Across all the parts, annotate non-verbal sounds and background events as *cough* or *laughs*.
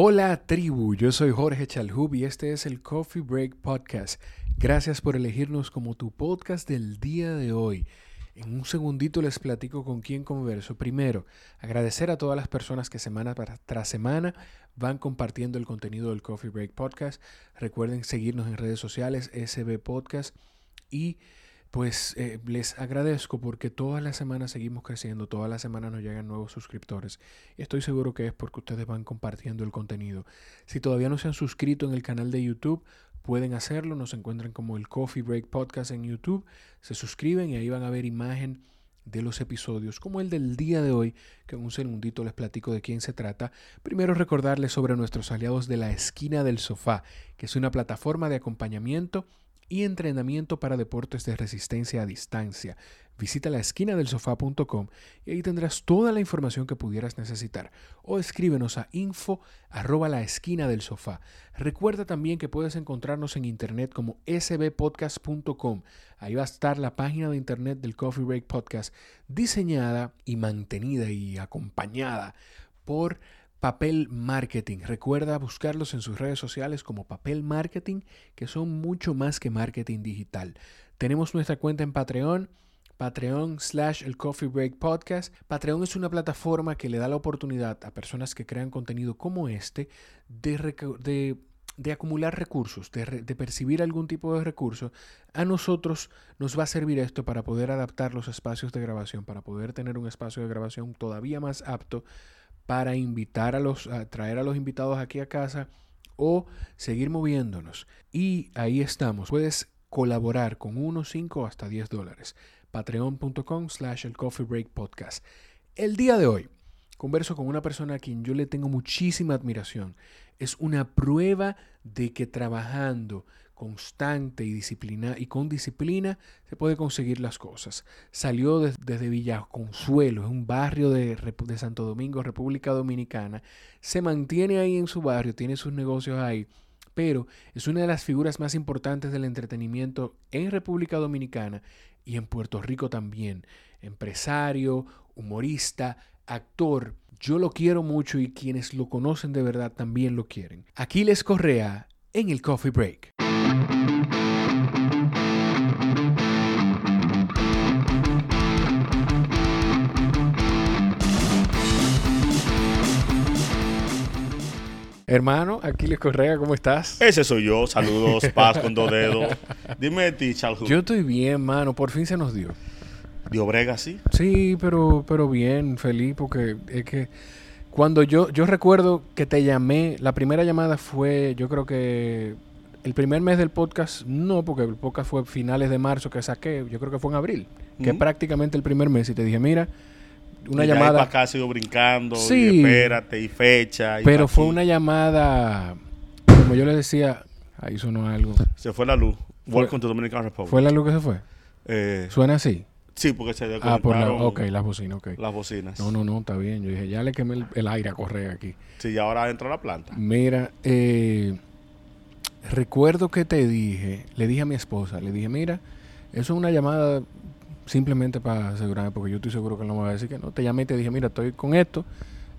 Hola tribu, yo soy Jorge Chalhub y este es el Coffee Break Podcast. Gracias por elegirnos como tu podcast del día de hoy. En un segundito les platico con quién converso. Primero, agradecer a todas las personas que semana tras semana van compartiendo el contenido del Coffee Break Podcast. Recuerden seguirnos en redes sociales, SB Podcast y pues eh, les agradezco porque todas las semanas seguimos creciendo, todas las semanas nos llegan nuevos suscriptores. Estoy seguro que es porque ustedes van compartiendo el contenido. Si todavía no se han suscrito en el canal de YouTube, pueden hacerlo. Nos encuentran como el Coffee Break Podcast en YouTube. Se suscriben y ahí van a ver imagen de los episodios, como el del día de hoy, que en un segundito les platico de quién se trata. Primero recordarles sobre nuestros aliados de la esquina del sofá, que es una plataforma de acompañamiento y entrenamiento para deportes de resistencia a distancia. Visita la esquina del sofá.com y ahí tendrás toda la información que pudieras necesitar. O escríbenos a info arroba la esquina del sofá. Recuerda también que puedes encontrarnos en internet como sbpodcast.com. Ahí va a estar la página de internet del Coffee Break Podcast diseñada y mantenida y acompañada por Papel Marketing. Recuerda buscarlos en sus redes sociales como Papel Marketing, que son mucho más que marketing digital. Tenemos nuestra cuenta en Patreon, Patreon slash el Coffee Break Podcast. Patreon es una plataforma que le da la oportunidad a personas que crean contenido como este de, acumular recursos, de, de percibir algún tipo de recurso. A nosotros nos va a servir esto para poder adaptar los espacios de grabación, para poder tener un espacio de grabación todavía más apto para invitar a los, a traer a los invitados aquí a casa o seguir moviéndonos. Y ahí estamos. Puedes colaborar con 1, 5 hasta 10 dólares. Patreon.com slash el Coffee Break Podcast. El día de hoy converso con una persona a quien yo le tengo muchísima admiración. Es una prueba de que trabajando constante y, disciplina, y con disciplina se puede conseguir las cosas. Salió desde Villa Consuelo, es un barrio de, de Santo Domingo, República Dominicana. Se mantiene ahí en su barrio, tiene sus negocios ahí pero es una de las figuras más importantes del entretenimiento en República Dominicana y en Puerto Rico también. Empresario, humorista, actor. Yo lo quiero mucho y quienes lo conocen de verdad también lo quieren. Aquiles Correa en el Coffee Break. Hermano, Aquiles Correa, ¿cómo estás? Ese soy yo. Saludos, paz con dos dedos. Dime de ti, Charles. Yo estoy bien, mano. Por fin se nos dio. ¿Dio brega, sí? Sí, pero, pero bien, feliz, porque es que cuando yo, yo recuerdo que te llamé, la primera llamada fue, yo creo que el primer mes del podcast, no, porque el podcast fue finales de marzo que saqué, yo creo que fue en abril, que es prácticamente el primer mes, y te dije, mira, una llamada. Para acá sigo brincando, sí, y espérate, y fecha. pero fue una llamada, como yo le decía, ahí sonó algo. Se fue la luz. Welcome to Dominican Republic. ¿Fue la luz que se fue? Eh, ¿Suena así? Sí, porque se Ah, por la, ok, las bocinas, ok. Las bocinas. No, no, no, está bien. Yo dije, ya le quemé el, aire a correr aquí. Sí, y ahora entra la planta. Mira, eh, recuerdo que te dije, le dije a mi esposa, le dije, mira, eso es una llamada simplemente para asegurarme, porque yo estoy seguro que no me va a decir que no. Te llamé y te dije, mira, estoy con esto,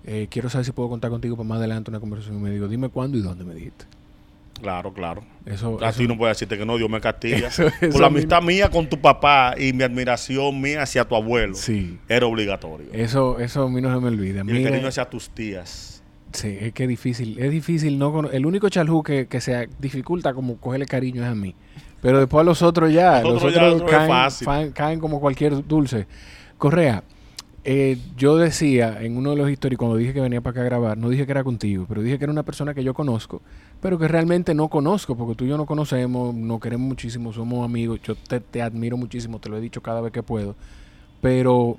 eh, quiero saber si puedo contar contigo para más adelante una conversación. Y me digo, dime cuándo y dónde me dijiste. Claro, claro. Eso, Así no puede decirte que no, Dios me castiga. *laughs* Por la amistad mía con tu papá y mi admiración mía hacia tu abuelo. Sí. Era obligatorio. Eso, eso a mí no se me olvida. Y el cariño hacia tus tías. Sí, es que es difícil. Es difícil no El único chalhu que, que se dificulta como cogerle cariño es a mí. Pero después a los otros ya, los, otros, caen, caen, como cualquier dulce. Correa, eh, yo decía en uno de los históricos, cuando dije que venía para acá a grabar, no dije que era contigo, pero dije que era una persona que yo conozco, pero que realmente no conozco, porque tú y yo no conocemos, nos queremos muchísimo, somos amigos, yo te, te admiro muchísimo, te lo he dicho cada vez que puedo, pero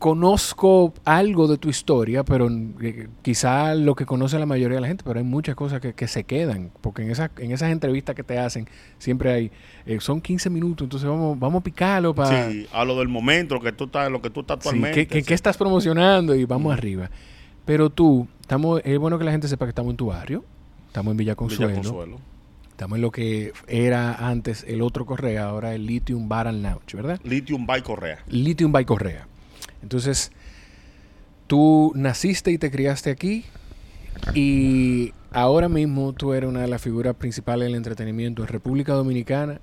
conozco algo de tu historia, pero eh, quizá lo que conoce la mayoría de la gente, pero hay muchas cosas que, se quedan, porque en, esas en esas entrevistas que te hacen siempre hay, eh, son 15 minutos, entonces vamos, vamos a picarlo para... Sí, a lo del momento, lo que tú estás, lo que tú estás actualmente. Sí, ¿qué, estás promocionando? Y vamos arriba. Pero tú, estamos, es bueno que la gente sepa que estamos en tu barrio, estamos en Villa Consuelo. Estamos en lo que era antes el otro Correa, ahora el Lithium Bar and Lounge, ¿verdad? Lithium by Correa. Lithium by Correa. Entonces, tú naciste y te criaste aquí Y ahora mismo tú eres una de las figuras principales del entretenimiento en República Dominicana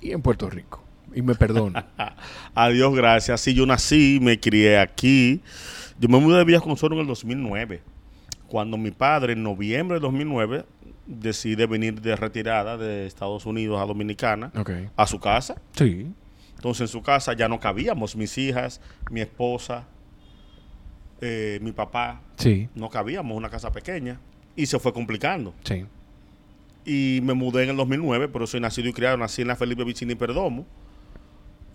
y en Puerto Rico. Y me perdona. *laughs* Adiós, gracias. Sí, yo nací, me crié aquí. Yo me mudé de Villas Consuelo en el 2009. Cuando mi padre, en noviembre de 2009, decide venir de retirada de Estados Unidos a Dominicana, a su casa. Sí. Entonces en su casa ya no cabíamos, mis hijas, mi esposa, eh, mi papá. Sí. No cabíamos, una casa pequeña. Y se fue complicando. Sí. Y me mudé en el 2009, pero soy nacido y criado, nací en la Felipe Vicini Perdomo.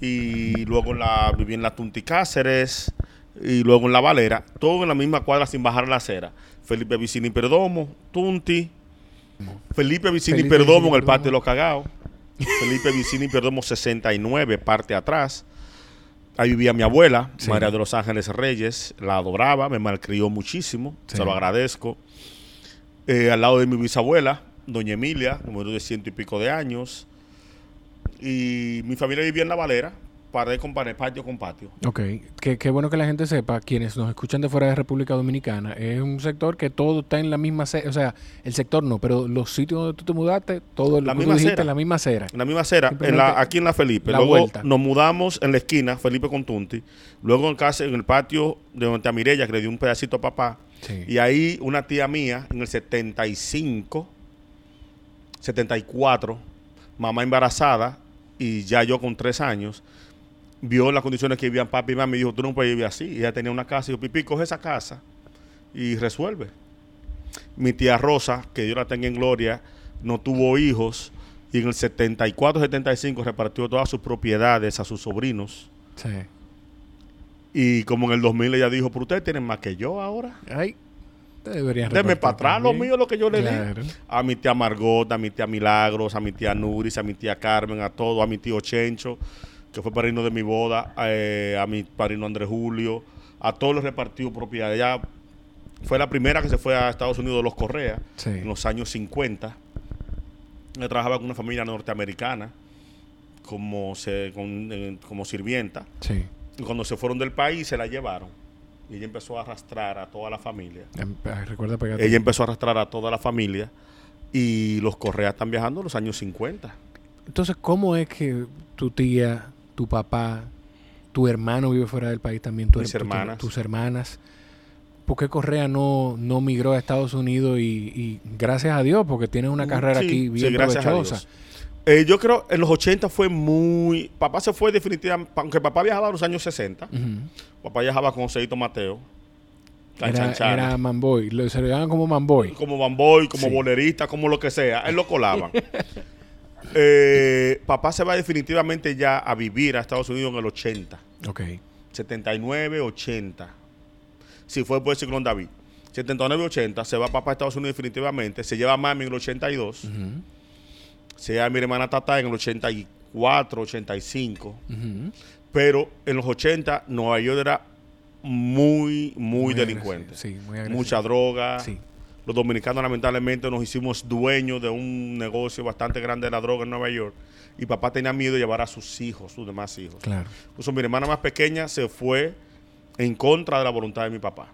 Y luego la, viví en la Tunti Cáceres y luego en la Valera, todo en la misma cuadra sin bajar la acera. Felipe Vicini Perdomo, Tunti, Felipe Vicini Perdomo en el patio de los cagados. Felipe Vicini Perdomo 69, parte atrás. Ahí vivía mi abuela, María de los Ángeles Reyes, la adoraba, me malcrió muchísimo, se lo agradezco. Eh, al lado de mi bisabuela, doña Emilia, número de ciento y pico de años. Y mi familia vivía en La Valera, pared con pared, patio con patio. Ok, qué, bueno que la gente sepa, quienes nos escuchan de fuera de República Dominicana, es un sector que todo está en la misma acera, o sea, el sector no, pero los sitios donde tú te mudaste, todo la misma dijiste, en la misma acera. En la misma acera, en la, aquí en la Felipe. Luego nos mudamos en la esquina, Felipe con Tunti, luego en casa, en el patio de donde a Mirella, que le dio un pedacito a papá, y ahí una tía mía, en el 75, 74, mamá embarazada, y ya yo con tres años, vio las condiciones que vivían papi y mamá y dijo, tú no puedes vivir así. Y ella tenía una casa y dijo, Pipi, coge esa casa y resuelve. Mi tía Rosa, que Dios la tenga en gloria, no tuvo hijos y en el 74-75 repartió todas sus propiedades a sus sobrinos. Sí. Y como en el 2000 ella dijo, pero ustedes tienen más que yo ahora. Ay, deberían Deme para atrás lo mío, lo que yo le di. A mi tía Margot, a mi tía Milagros, a mi tía Nuris, a mi tía Carmen, a todo, a mi tío Chencho que fue padrino de mi boda, eh, a mi padrino Andrés Julio, a todos los repartidos propiedades. Ella fue la primera que se fue a Estados Unidos de los Correa en los años 50. Ella trabajaba con una familia norteamericana como, se, como sirvienta. Y cuando se fueron del país se la llevaron. Y ella empezó a arrastrar a toda la familia. Em, recuerda ella empezó a arrastrar a toda la familia. Y los Correa están viajando en los años 50. Entonces, ¿cómo es que tu tía tu papá, tu hermano vive fuera del país también, tu, Mis hermanas. tus hermanas. ¿Por qué Correa no, no migró a Estados Unidos y, gracias a Dios, porque tiene una mm, carrera aquí bien provechosa? Eh, yo creo en los 80 fue muy. Papá se fue definitivamente. Aunque papá viajaba en los años 60, papá viajaba con Seito Mateo. Era, era Manboy, lo llaman como Manboy. Como Manboy, como bolerista, como lo que sea. Él lo colaba. *laughs* Eh, papá se va definitivamente ya a vivir a Estados Unidos en el 80. Ok. 79, 80. Si fue por el ciclón David. 79, 80. Se va papá a Estados Unidos definitivamente. Se lleva a mami en el 82. Se lleva a mi hermana Tata en el 84, 85. Pero en los 80 Nueva York era muy, muy, delincuente. Sí, muy Mucha droga. Sí los dominicanos lamentablemente nos hicimos dueños de un negocio bastante grande de la droga en Nueva York y papá tenía miedo de llevar a sus hijos, sus demás hijos. Claro. Incluso mi hermana más pequeña se fue en contra de la voluntad de mi papá.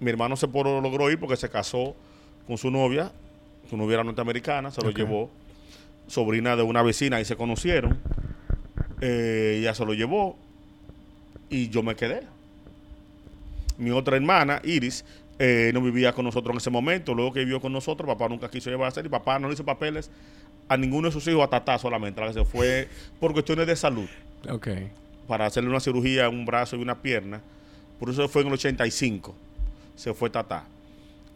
Mi hermano se logró ir porque se casó con su novia, su novia era norteamericana, se lo llevó, sobrina de una vecina y se conocieron. Eh, ella se lo llevó y yo me quedé. Mi otra hermana, Iris, eh, no vivía con nosotros en ese momento. Luego que vivió con nosotros, papá nunca quiso llevar a hacer y papá no le hizo papeles a ninguno de sus hijos a Tatá solamente. La que se fue por cuestiones de salud. Ok. Para hacerle una cirugía en un brazo y una pierna. Por eso fue en el 85. Se fue Tatá.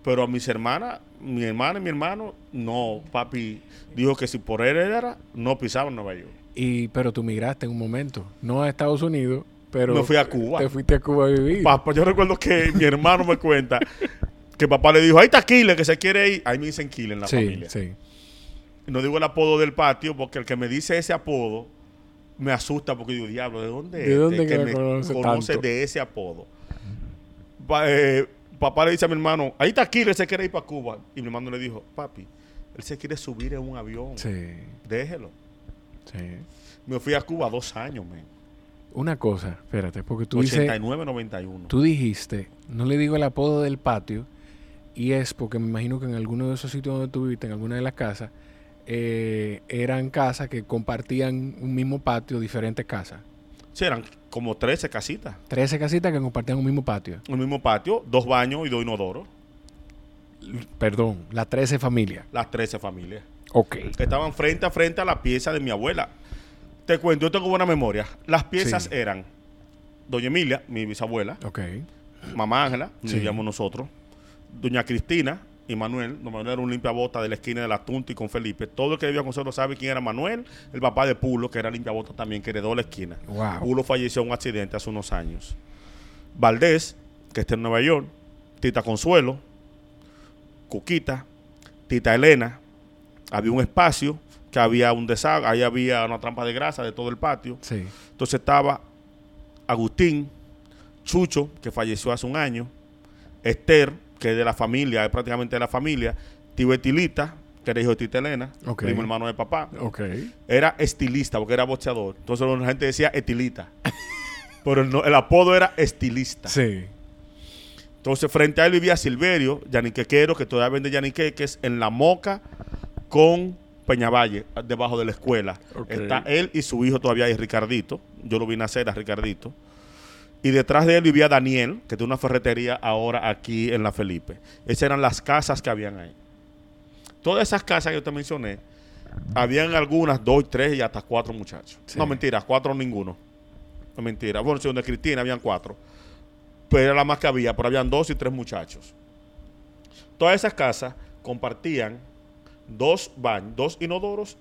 Pero a mis hermanas, mi hermana y mi hermano, no, papi dijo que si por él era, no pisaba en Nueva York. Y, pero tú migraste en un momento, no a Estados Unidos, pero me fui a Cuba. Te fuiste a Cuba a vivir. Papá, yo recuerdo que mi hermano me cuenta que papá le dijo, ahí está Kile, que se quiere ir. Ahí me dicen Kile en la familia. Sí. No digo el apodo del patio, porque el que me dice ese apodo me asusta porque digo, diablo, ¿de dónde ¿De dónde que, me conoce, de ese apodo? Eh, papá le dice a mi hermano, ahí está Kile, se quiere ir para Cuba. Y mi hermano le dijo, papi, él se quiere subir en un avión. Sí. Déjelo. Sí. Me fui a Cuba dos años, men. Una cosa, espérate, porque tú 89, 91. Tú dijiste, no le digo el apodo del patio, Y es porque me imagino que en alguno de esos sitios donde tú viviste, en alguna de las casas, eh, eran casas que compartían un mismo patio, diferentes casas. Sí, eran como 13 casitas. 13 casitas que compartían un mismo patio. Un mismo patio, dos baños y dos inodoros. Perdón, las 13 familias. Las 13 familias. Ok. Que estaban frente a frente a la pieza de mi abuela. Te cuento, yo tengo buena memoria. Las piezas Sí. eran Doña Emilia, mi bisabuela, Ok. Mamá Ángela, Sí. vivíamos nosotros, Doña Cristina y Manuel. Don Manuel era un limpiabota de la esquina de la Tunti con Felipe. Todo el que vivía con nosotros sabe quién era Manuel, el papá de Pulo, que era limpiabota también, que heredó la esquina. Wow. Pulo falleció en un accidente hace unos años. Valdés, que está en Nueva York, Tita Consuelo, Cuquita, Tita Elena. Había un espacio que había un desagüe, ahí había una trampa de grasa de todo el patio. Sí. Entonces estaba Agustín, Chucho, que falleció hace un año, Esther, que es de la familia, es prácticamente de la familia, Tío Etilita, que era hijo de Tita Elena, primo hermano de papá. Era estilista, porque era boxeador. Entonces la gente decía Etilita. *laughs* Pero el, el apodo era estilista. Sí. Entonces, frente a él vivía Silverio, Yaniquequero, que todavía vende Yaniqueques, en La Moca con Peñavalle, debajo de la escuela. Está él y su hijo todavía y Ricardito. Yo lo vi nacer a Ricardito. Y detrás de él vivía Daniel, que tiene una ferretería ahora aquí en La Felipe. Esas eran las casas que habían ahí. Todas esas casas que yo te mencioné, habían algunas, dos, tres y hasta cuatro muchachos. Sí. No, mentira, cuatro ninguno. No, mentira. Bueno, si donde Cristina habían cuatro pero era la más que había, pero habían dos y tres muchachos. Todas esas casas compartían dos baños, dos inodoros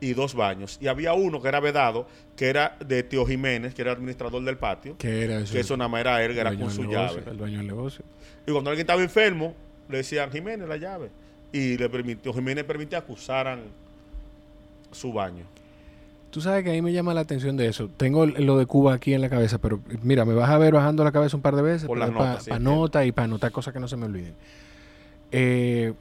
y dos baños. Y había uno que era vedado, que era de Tío Jiménez, que era administrador del patio, ¿Qué era eso? que eso nada más era él, que era con su negocio, llave. El dueño del negocio. Y cuando alguien estaba enfermo, le decían, Jiménez, la llave. Y le permitió, Jiménez permitía que usaran su baño. Tú sabes que ahí me llama la atención de eso. Tengo lo de Cuba aquí en la cabeza, pero mira, me vas a ver bajando la cabeza un par de veces Por para las notas, sí, nota y para anotar cosas que no se me olviden. Eh,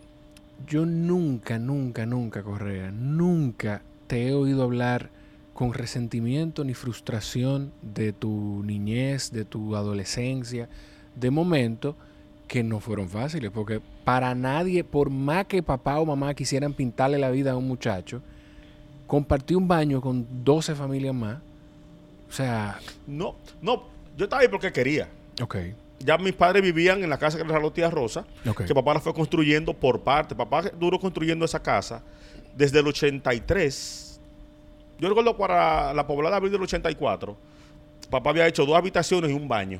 yo nunca, nunca, nunca, Correa, nunca te he oído hablar con resentimiento ni frustración de tu niñez, de tu adolescencia, de momentos que no fueron fáciles, porque para nadie, por más que papá o mamá quisieran pintarle la vida a un muchacho, compartí un baño con 12 familias más. O sea, No, no, yo estaba ahí porque quería. ok, Ya mis padres vivían en la casa que les regaló tía Rosa. ok. que papá la fue construyendo por parte. Papá duró construyendo esa casa desde el 83. Yo recuerdo para la poblada de abril del 84. Papá había hecho dos habitaciones y un baño.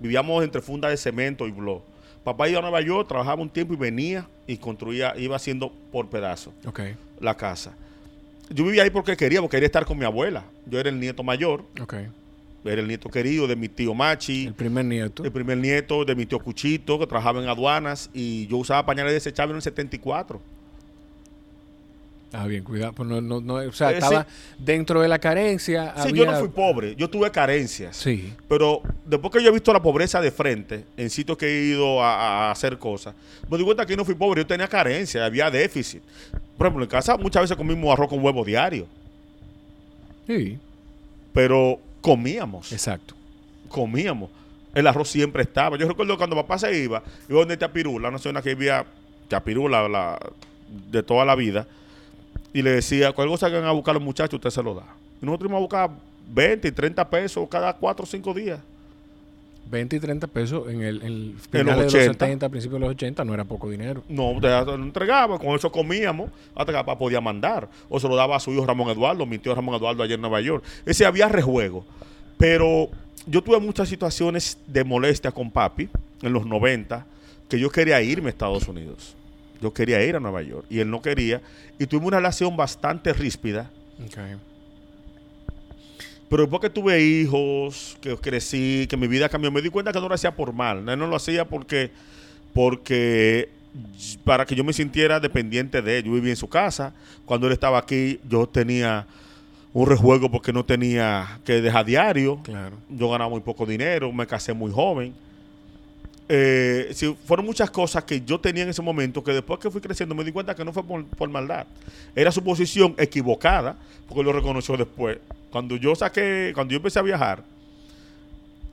Vivíamos entre fundas de cemento y blog. Papá iba a Nueva York, trabajaba un tiempo y venía y construía, iba haciendo por pedazos la casa. Yo vivía ahí porque quería, porque quería estar con mi abuela. Yo era el nieto mayor. Era el nieto querido de mi tío Machi. El primer nieto. El primer nieto de mi tío Cuchito, que trabajaba en aduanas, y yo usaba pañales desechables en el 74. Ah, bien, cuidado. Pues no, no, no, o sea, estaba dentro de la carencia. Sí, había- yo no fui pobre, yo tuve carencias. Sí, Pero después que yo he visto la pobreza de frente, en sitios que he ido a, a hacer cosas, me di cuenta que no fui pobre, yo tenía carencia, había déficit. Por ejemplo, en casa muchas veces comimos arroz con huevo diario, sí, pero comíamos, exacto. comíamos. El arroz siempre estaba. Yo recuerdo cuando papá se iba, iba donde Tapirula, una zona que vivía Tapirula la, de toda la vida, y le decía, cualquier cosa que vengan a buscar los muchachos, usted se lo da. Y nosotros íbamos a buscar 20 y 30 pesos cada 4 o 5 días. 20 y 30 pesos en el, en el los final de los 80. 70, principios de los 80, no era poco dinero. No, usted lo entregaba, con eso comíamos, hasta que papá podía mandar. O se lo daba a su hijo Ramón Eduardo, mi tío Ramón Eduardo allá en Nueva York. Ese había rejuego. Pero yo tuve muchas situaciones de molestia con papi en los 90, que yo quería irme a Estados Unidos. Yo quería ir a Nueva York y él no quería. Y tuvimos una relación bastante ríspida. Ok. Pero después que tuve hijos, que crecí, que mi vida cambió, me di cuenta que no lo hacía por mal. Él no lo hacía porque, porque para que yo me sintiera dependiente de él. Yo vivía en su casa. Cuando él estaba aquí, yo tenía un rejuego porque no tenía que dejar diario. Claro. Yo ganaba muy poco dinero, me casé muy joven. Eh, sí, fueron muchas cosas que yo tenía en ese momento que después que fui creciendo me di cuenta que no fue por, por maldad. Era su posición equivocada, porque lo reconoció después. Cuando yo saqué, cuando yo empecé a viajar,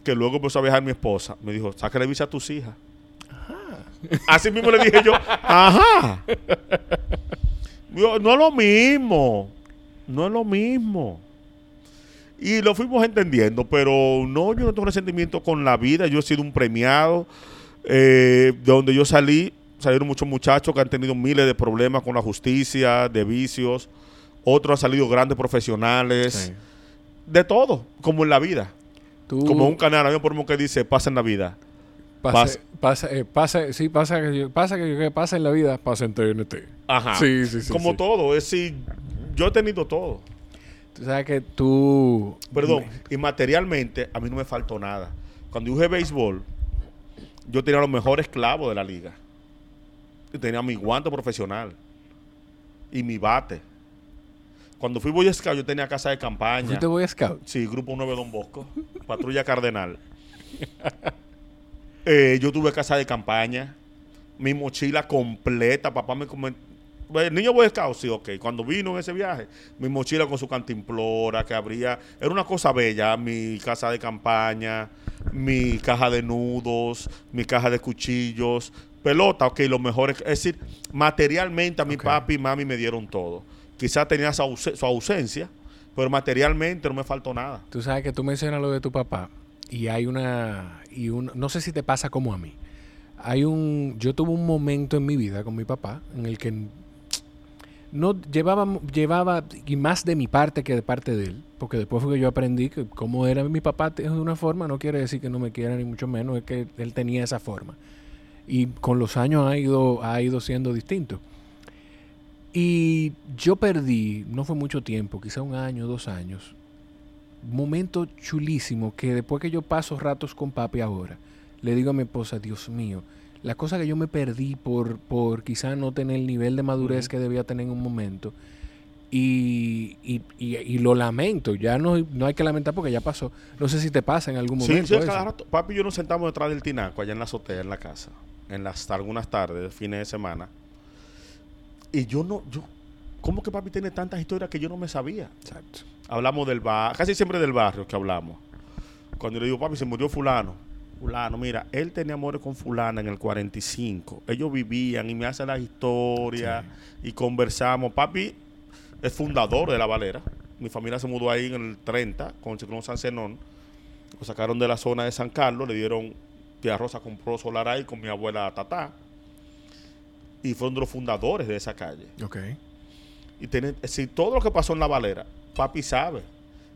que luego empezó a viajar mi esposa, me dijo, sácale visa a tus hijas. Así mismo le dije yo, ajá. *laughs* Yo, no es lo mismo. No es lo mismo. Y lo fuimos entendiendo, pero no, yo no tengo resentimiento con la vida. Yo he sido un premiado. eh, de donde yo salí, salieron muchos muchachos que han tenido miles de problemas con la justicia, de vicios. Otros han salido grandes profesionales. Sí. De todo, como en la vida. Tú, Como un canal, había un promo que dice, pasa en la vida. pasa, pasa, eh, pasa, sí, pasa que, pasa que, que pasa en la vida, pasa en TNT. Ajá. Sí, sí, sí. como sí. todo, es decir, yo he tenido todo. Tú sabes que tú... Perdón, y materialmente a mí no me faltó nada. Cuando yo jugué béisbol, yo tenía los mejores clavos de la liga. Y tenía mi guante profesional y mi bate. Cuando fui Boy Scout, yo tenía casa de campaña. ¿Fuiste Boy Scout? Sí, Grupo 9 Don Bosco, Patrulla Cardenal. Eh, yo tuve casa de campaña, mi mochila completa, papá me comentó. El niño Boy Scout, sí, ok. Cuando vino en ese viaje, mi mochila con su cantimplora que abría, era una cosa bella, mi casa de campaña, mi caja de nudos, mi caja de cuchillos, pelota, ok, lo mejor es, es decir, materialmente a mi papi y mami me dieron todo. Quizás tenía su, su ausencia, pero materialmente no me faltó nada. Tú sabes que tú mencionas lo de tu papá y hay una y un no sé si te pasa como a mí. Hay un yo tuve un momento en mi vida con mi papá en el que no llevaba llevaba y más de mi parte que de parte de él, porque después fue que yo aprendí que como era mi papá de una forma no quiere decir que no me quiera ni mucho menos, es que él tenía esa forma. Y con los años ha ido ha ido siendo distinto. Y yo perdí, no fue mucho tiempo, quizá un año, dos años, momento chulísimo que después que yo paso ratos con papi ahora, le digo a mi esposa, Dios mío, la cosa que yo me perdí por, por quizá no tener el nivel de madurez que debía tener en un momento. Y, y, y- y lo lamento, ya no, no hay que lamentar porque ya pasó. No sé si te pasa en algún momento. sí, cada rato. Papi y yo nos sentamos detrás del tinaco allá en la azotea, en la casa, en las algunas tardes, fines de semana. Y yo no, yo, ¿cómo que papi tiene tantas historias que yo no me sabía? Exacto. Hablamos del barrio, casi siempre del barrio que hablamos. Cuando le digo, papi, se murió fulano. Fulano, mira, él tenía amores con fulana en el 45. Ellos vivían y me hacen las historias y conversamos. Papi es fundador de La Valera. Mi familia se mudó ahí en el 30 con el ciclón San Zenón. Lo sacaron de la zona de San Carlos, le dieron, tía Rosa compró solar ahí con mi abuela Tatá. Y fueron de los fundadores de esa calle. Ok. Y tiene, si todo lo que pasó en la Valera, papi sabe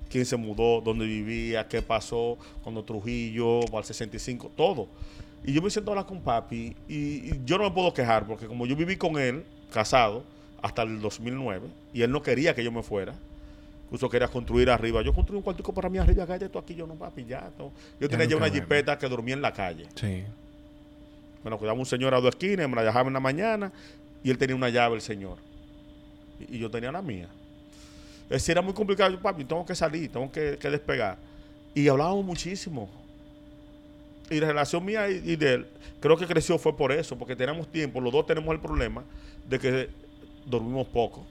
quién se mudó, dónde vivía, qué pasó cuando Trujillo, al 65, todo. Y yo me siento a hablar con papi y, y yo no me puedo quejar porque como yo viví con él, casado, hasta el 2009, y él no quería que yo me fuera. Incluso quería construir arriba. Yo construí un cuartico para mí arriba, cállate tú aquí, yo no, papi, ya. no. Yo tenía ya una me- jipeta que dormía en la calle. Sí. Bueno, cuidaba un señor a dos esquinas, me la dejaba en la mañana y él tenía una llave, el señor. Y, y yo tenía la mía. Es decir, era muy complicado. Yo, papi, tengo que salir, tengo que, que despegar. Y hablábamos muchísimo. Y la relación mía y, y de él, creo que creció fue por eso, porque teníamos tiempo. Los dos tenemos el problema de que dormimos poco.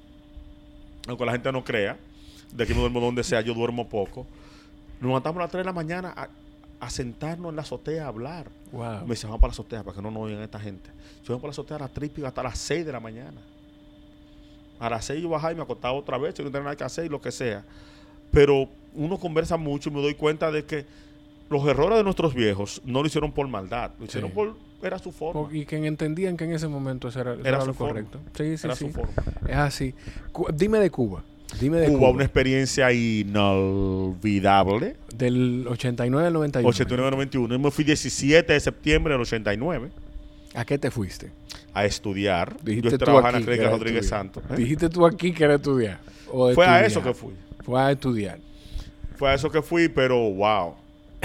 Aunque la gente no crea, de que no duermo donde sea, yo duermo poco. Nos levantamos a las 3 de la mañana a, a sentarnos en la azotea a hablar. Wow. Me dice, vamos para la azotea para que no nos oigan esta gente. Yo vengo para la azotea a las 3 y pico hasta las 6 de la mañana. A las 6 yo bajaba y me acostaba otra vez, si no tenía nada que hacer y lo que sea. Pero uno conversa mucho y me doy cuenta de que los errores de nuestros viejos no lo hicieron por maldad, lo hicieron Sí. por, era su forma. Y que entendían que en ese momento eso era, eso Era lo forma. correcto. Sí, sí, era sí. su forma. Es así. Cu- dime de Cuba. Dime de Cuba, Cuba. una experiencia inolvidable. Del 89 al 91. 89-91. Yo me fui 17 de septiembre del 89 ¿A qué te fuiste? A estudiar. Dijiste yo tú trabajaba en la clínica Rodríguez. Santos. ¿eh? Dijiste tú aquí que era estudiar. o Fue a eso que fui. Fue a estudiar. Fue a eso que fui, pero wow. *laughs*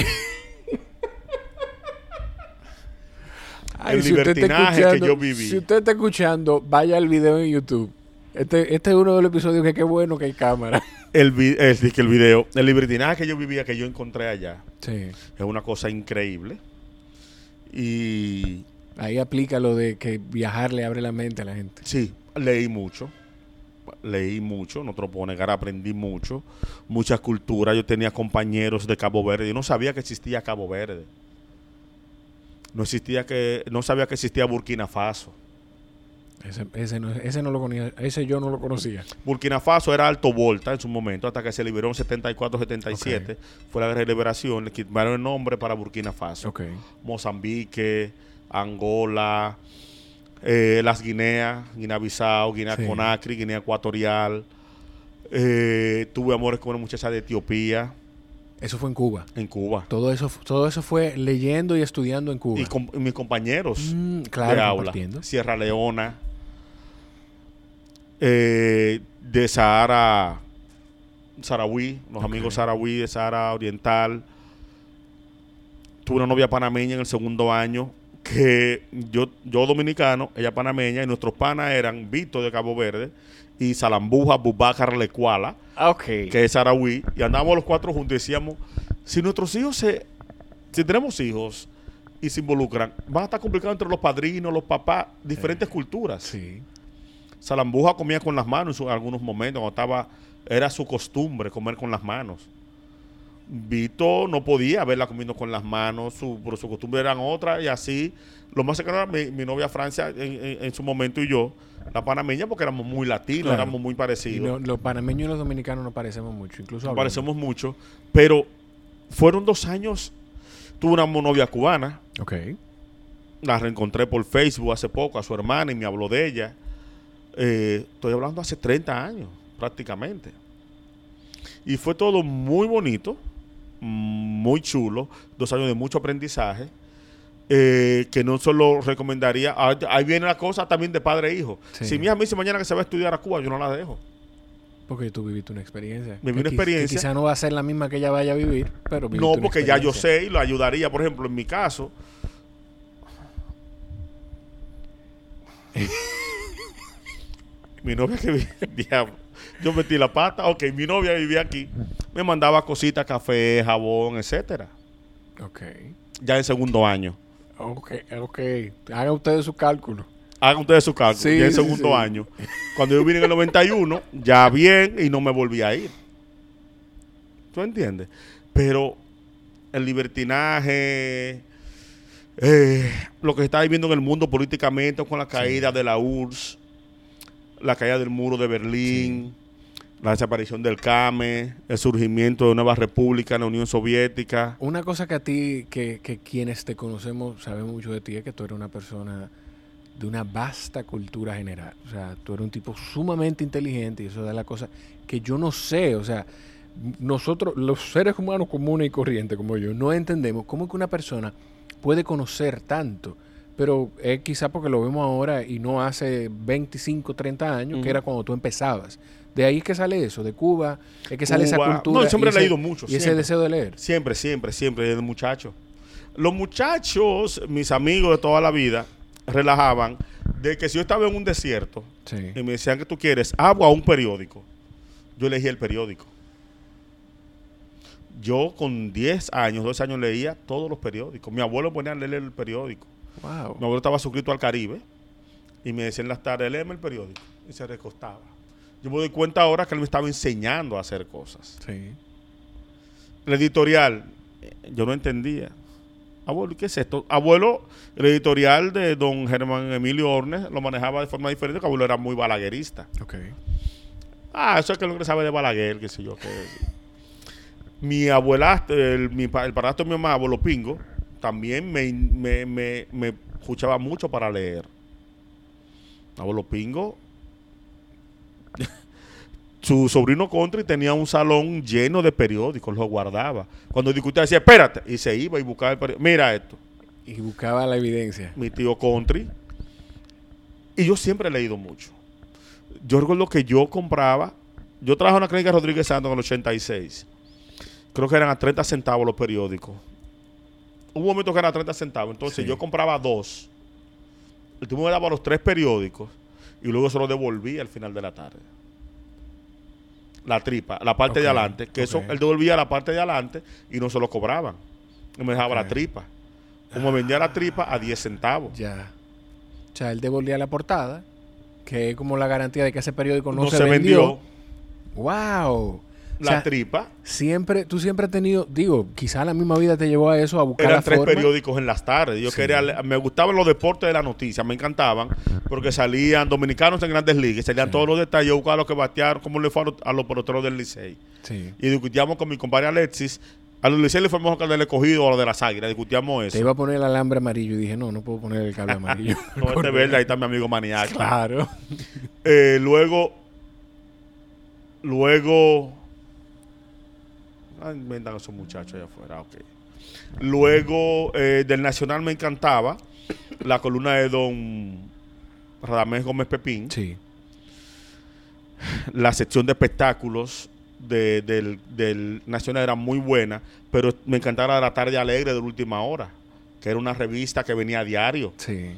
Ay, El si libertinaje que yo viví. Si usted está escuchando, vaya al video en YouTube. Este, este es uno de los episodios que qué bueno que hay cámara. *laughs* El, vi- el, que el video, el libertinaje que yo vivía, que yo encontré allá, Sí. es una cosa increíble. Y Ahí aplica lo de que viajar le abre la mente a la gente. sí, leí mucho. Leí mucho, no te lo puedo negar, aprendí mucho. Mucha cultura. Yo tenía compañeros de Cabo Verde. Yo no sabía que existía Cabo Verde. no existía que, no sabía que existía Burkina Faso. Ese, ese, no, ese no lo conocía, ese yo no lo conocía. Burkina Faso era alto volta en su momento, hasta que se liberó en 74-77. Fue la guerra de liberación, le quitaron el nombre para Burkina Faso. Ok. Mozambique, Angola, eh, las Guineas, Guinea-Bissau, Guinea-Conakry, Guinea Ecuatorial. Eh, tuve amores con una muchacha de Etiopía, Eso fue en Cuba. en Cuba. Todo eso, todo eso fue leyendo y estudiando en Cuba. Y, con, y mis compañeros Mm, claro, de aula. Sierra Leona, eh, de Sahara, Saharaui, los amigos Saharaui de Sahara Oriental. Tuve una novia panameña en el segundo año, que yo, yo dominicano, ella panameña, y nuestros panas eran Vito de Cabo Verde y Salambuja Bubácar Lecuala, Ah, ok. que es Saharaui, y andábamos los cuatro juntos y decíamos, si nuestros hijos se, si tenemos hijos y se involucran, van a estar complicados entre los padrinos, los papás, diferentes culturas. Sí. Salambuja comía con las manos en algunos momentos, cuando estaba, era su costumbre comer con las manos. Vito no podía verla comiendo con las manos, su, pero su costumbre eran otras y así. Lo más cercano era mi, mi novia Francia en, en- en su momento y yo, la panameña, porque éramos muy latinos, Claro. éramos muy parecidos. no- los panameños y los dominicanos nos parecemos mucho. Incluso Nos parecemos mucho, pero fueron dos años. Tuve una novia cubana, Ok. la reencontré por Facebook hace poco a su hermana y me habló de ella. Eh, estoy hablando hace 30 años, prácticamente. Y fue todo muy bonito, muy chulo, dos años de mucho aprendizaje, eh, que no solo recomendaría, ah, ahí viene la cosa también de padre e hijo. Sí. Si mi hija me dice mañana que se va a estudiar a Cuba, yo no la dejo. Porque tú viviste una experiencia. Viví una experiencia. Quizá no va a ser la misma que ella vaya a vivir, pero No, porque ya yo sé y lo ayudaría. Por ejemplo, en mi caso. *laughs* mi novia que vivía. *laughs* Diablo. Yo metí la pata. Ok, mi novia vivía aquí. Me mandaba cositas, café, jabón, etcétera. Ok. Ya en segundo año. Ok, ok. Hagan ustedes su cálculo. Hagan ustedes su cálculo. Sí, ya en sí, segundo sí. año. Cuando yo vine en el 91, ya bien y no me volví a ir. ¿Tú entiendes? Pero el libertinaje, eh, lo que se está viviendo en el mundo políticamente con la caída de la URSS, la caída del muro de Berlín, la desaparición del CAME, el surgimiento de nuevas repúblicas en la Unión Soviética. Una cosa que a ti, que, que quienes te conocemos sabemos mucho de ti, es que tú eres una persona de una vasta cultura general. O sea, tú eres un tipo sumamente inteligente y eso es la cosa que yo no sé. O sea, nosotros, los seres humanos comunes y corrientes como yo, no entendemos cómo que una persona puede conocer tanto. Pero es quizá porque lo vemos ahora y no hace 25, 30 años, que era cuando tú empezabas. De ahí es que sale eso, de Cuba, es que sale esa cultura. No, siempre he ese- leído mucho, Y ese siempre. deseo de leer. Siempre, siempre, siempre, desde muchacho. Los muchachos, mis amigos de toda la vida, relajaban de que si yo estaba en un desierto Sí. y me decían que tú quieres agua o un periódico, yo elegí el periódico. Yo con 10 años, 12 años leía todos los periódicos. Mi abuelo ponía a leer el periódico. Wow. Mi abuelo estaba suscrito al Caribe y me decía en las tardes, léeme el periódico. Y se recostaba. Yo me doy cuenta ahora que él me estaba enseñando a hacer cosas. Sí. El editorial, eh, yo no entendía. Abuelo, ¿qué es esto? Abuelo, el editorial de don Germán Emilio Ornes lo manejaba de forma diferente, porque abuelo era muy balaguerista. Ok. Ah, eso es que lo que sabe de Balaguer, qué sé yo. qué. Mi abuelastro, el, mi, pa- el padrastro de mi mamá, abuelo Pingo, también me, me, me, me escuchaba mucho para leer. Abuelo Pingo, *laughs* su sobrino Country tenía un salón lleno de periódicos, los guardaba. Cuando discutía decía, espérate, y se iba y buscaba el periódico. Mira esto, Y buscaba la evidencia. mi tío Country. Y yo siempre he leído mucho. Yo recuerdo que yo compraba, yo trabajaba en la clínica Rodríguez Santos en el 86. Creo que eran a 30 centavos los periódicos. Hubo un momento que eran a 30 centavos. Entonces Sí. yo compraba dos. El tipo me daba los tres periódicos y luego se los devolvía al final de la tarde. La tripa, la parte de adelante. Que eso, él devolvía la parte de adelante y no se lo cobraban. Y me dejaba la tripa. Como vendía la tripa a 10 centavos. Ya. O sea, él devolvía la portada, que es como la garantía de que ese periódico no, no, se, se, vendió. vendió. ¡Wow! La O sea, tripa. Siempre, tú siempre has tenido, digo, quizá la misma vida te llevó a eso, a buscar Eran la tres forma. periódicos en las tardes. Yo Sí. quería, me gustaban los deportes de la noticia, me encantaban, porque salían dominicanos en grandes ligas, salían Sí. todos los detalles, yo buscaba los que batearon, cómo le fue a los, a los del Licey. Sí. Y discutíamos con mi compadre Alexis, a los Licey le fue mejor que al del escogido o a los de las águilas, discutíamos eso. Te iba a poner el alambre amarillo y dije, no, no puedo poner el cable amarillo. *laughs* No, este verde, ahí está mi amigo Maniac. Claro. Eh, luego, luego, ah, inventan esos muchachos allá afuera, ok. Luego, eh, del Nacional me encantaba la columna de don Radamés Gómez Pepín, Sí. la sección de espectáculos de- del, del Nacional era muy buena, pero me encantaba la tarde alegre de la última hora, que era una revista que venía a diario. Sí.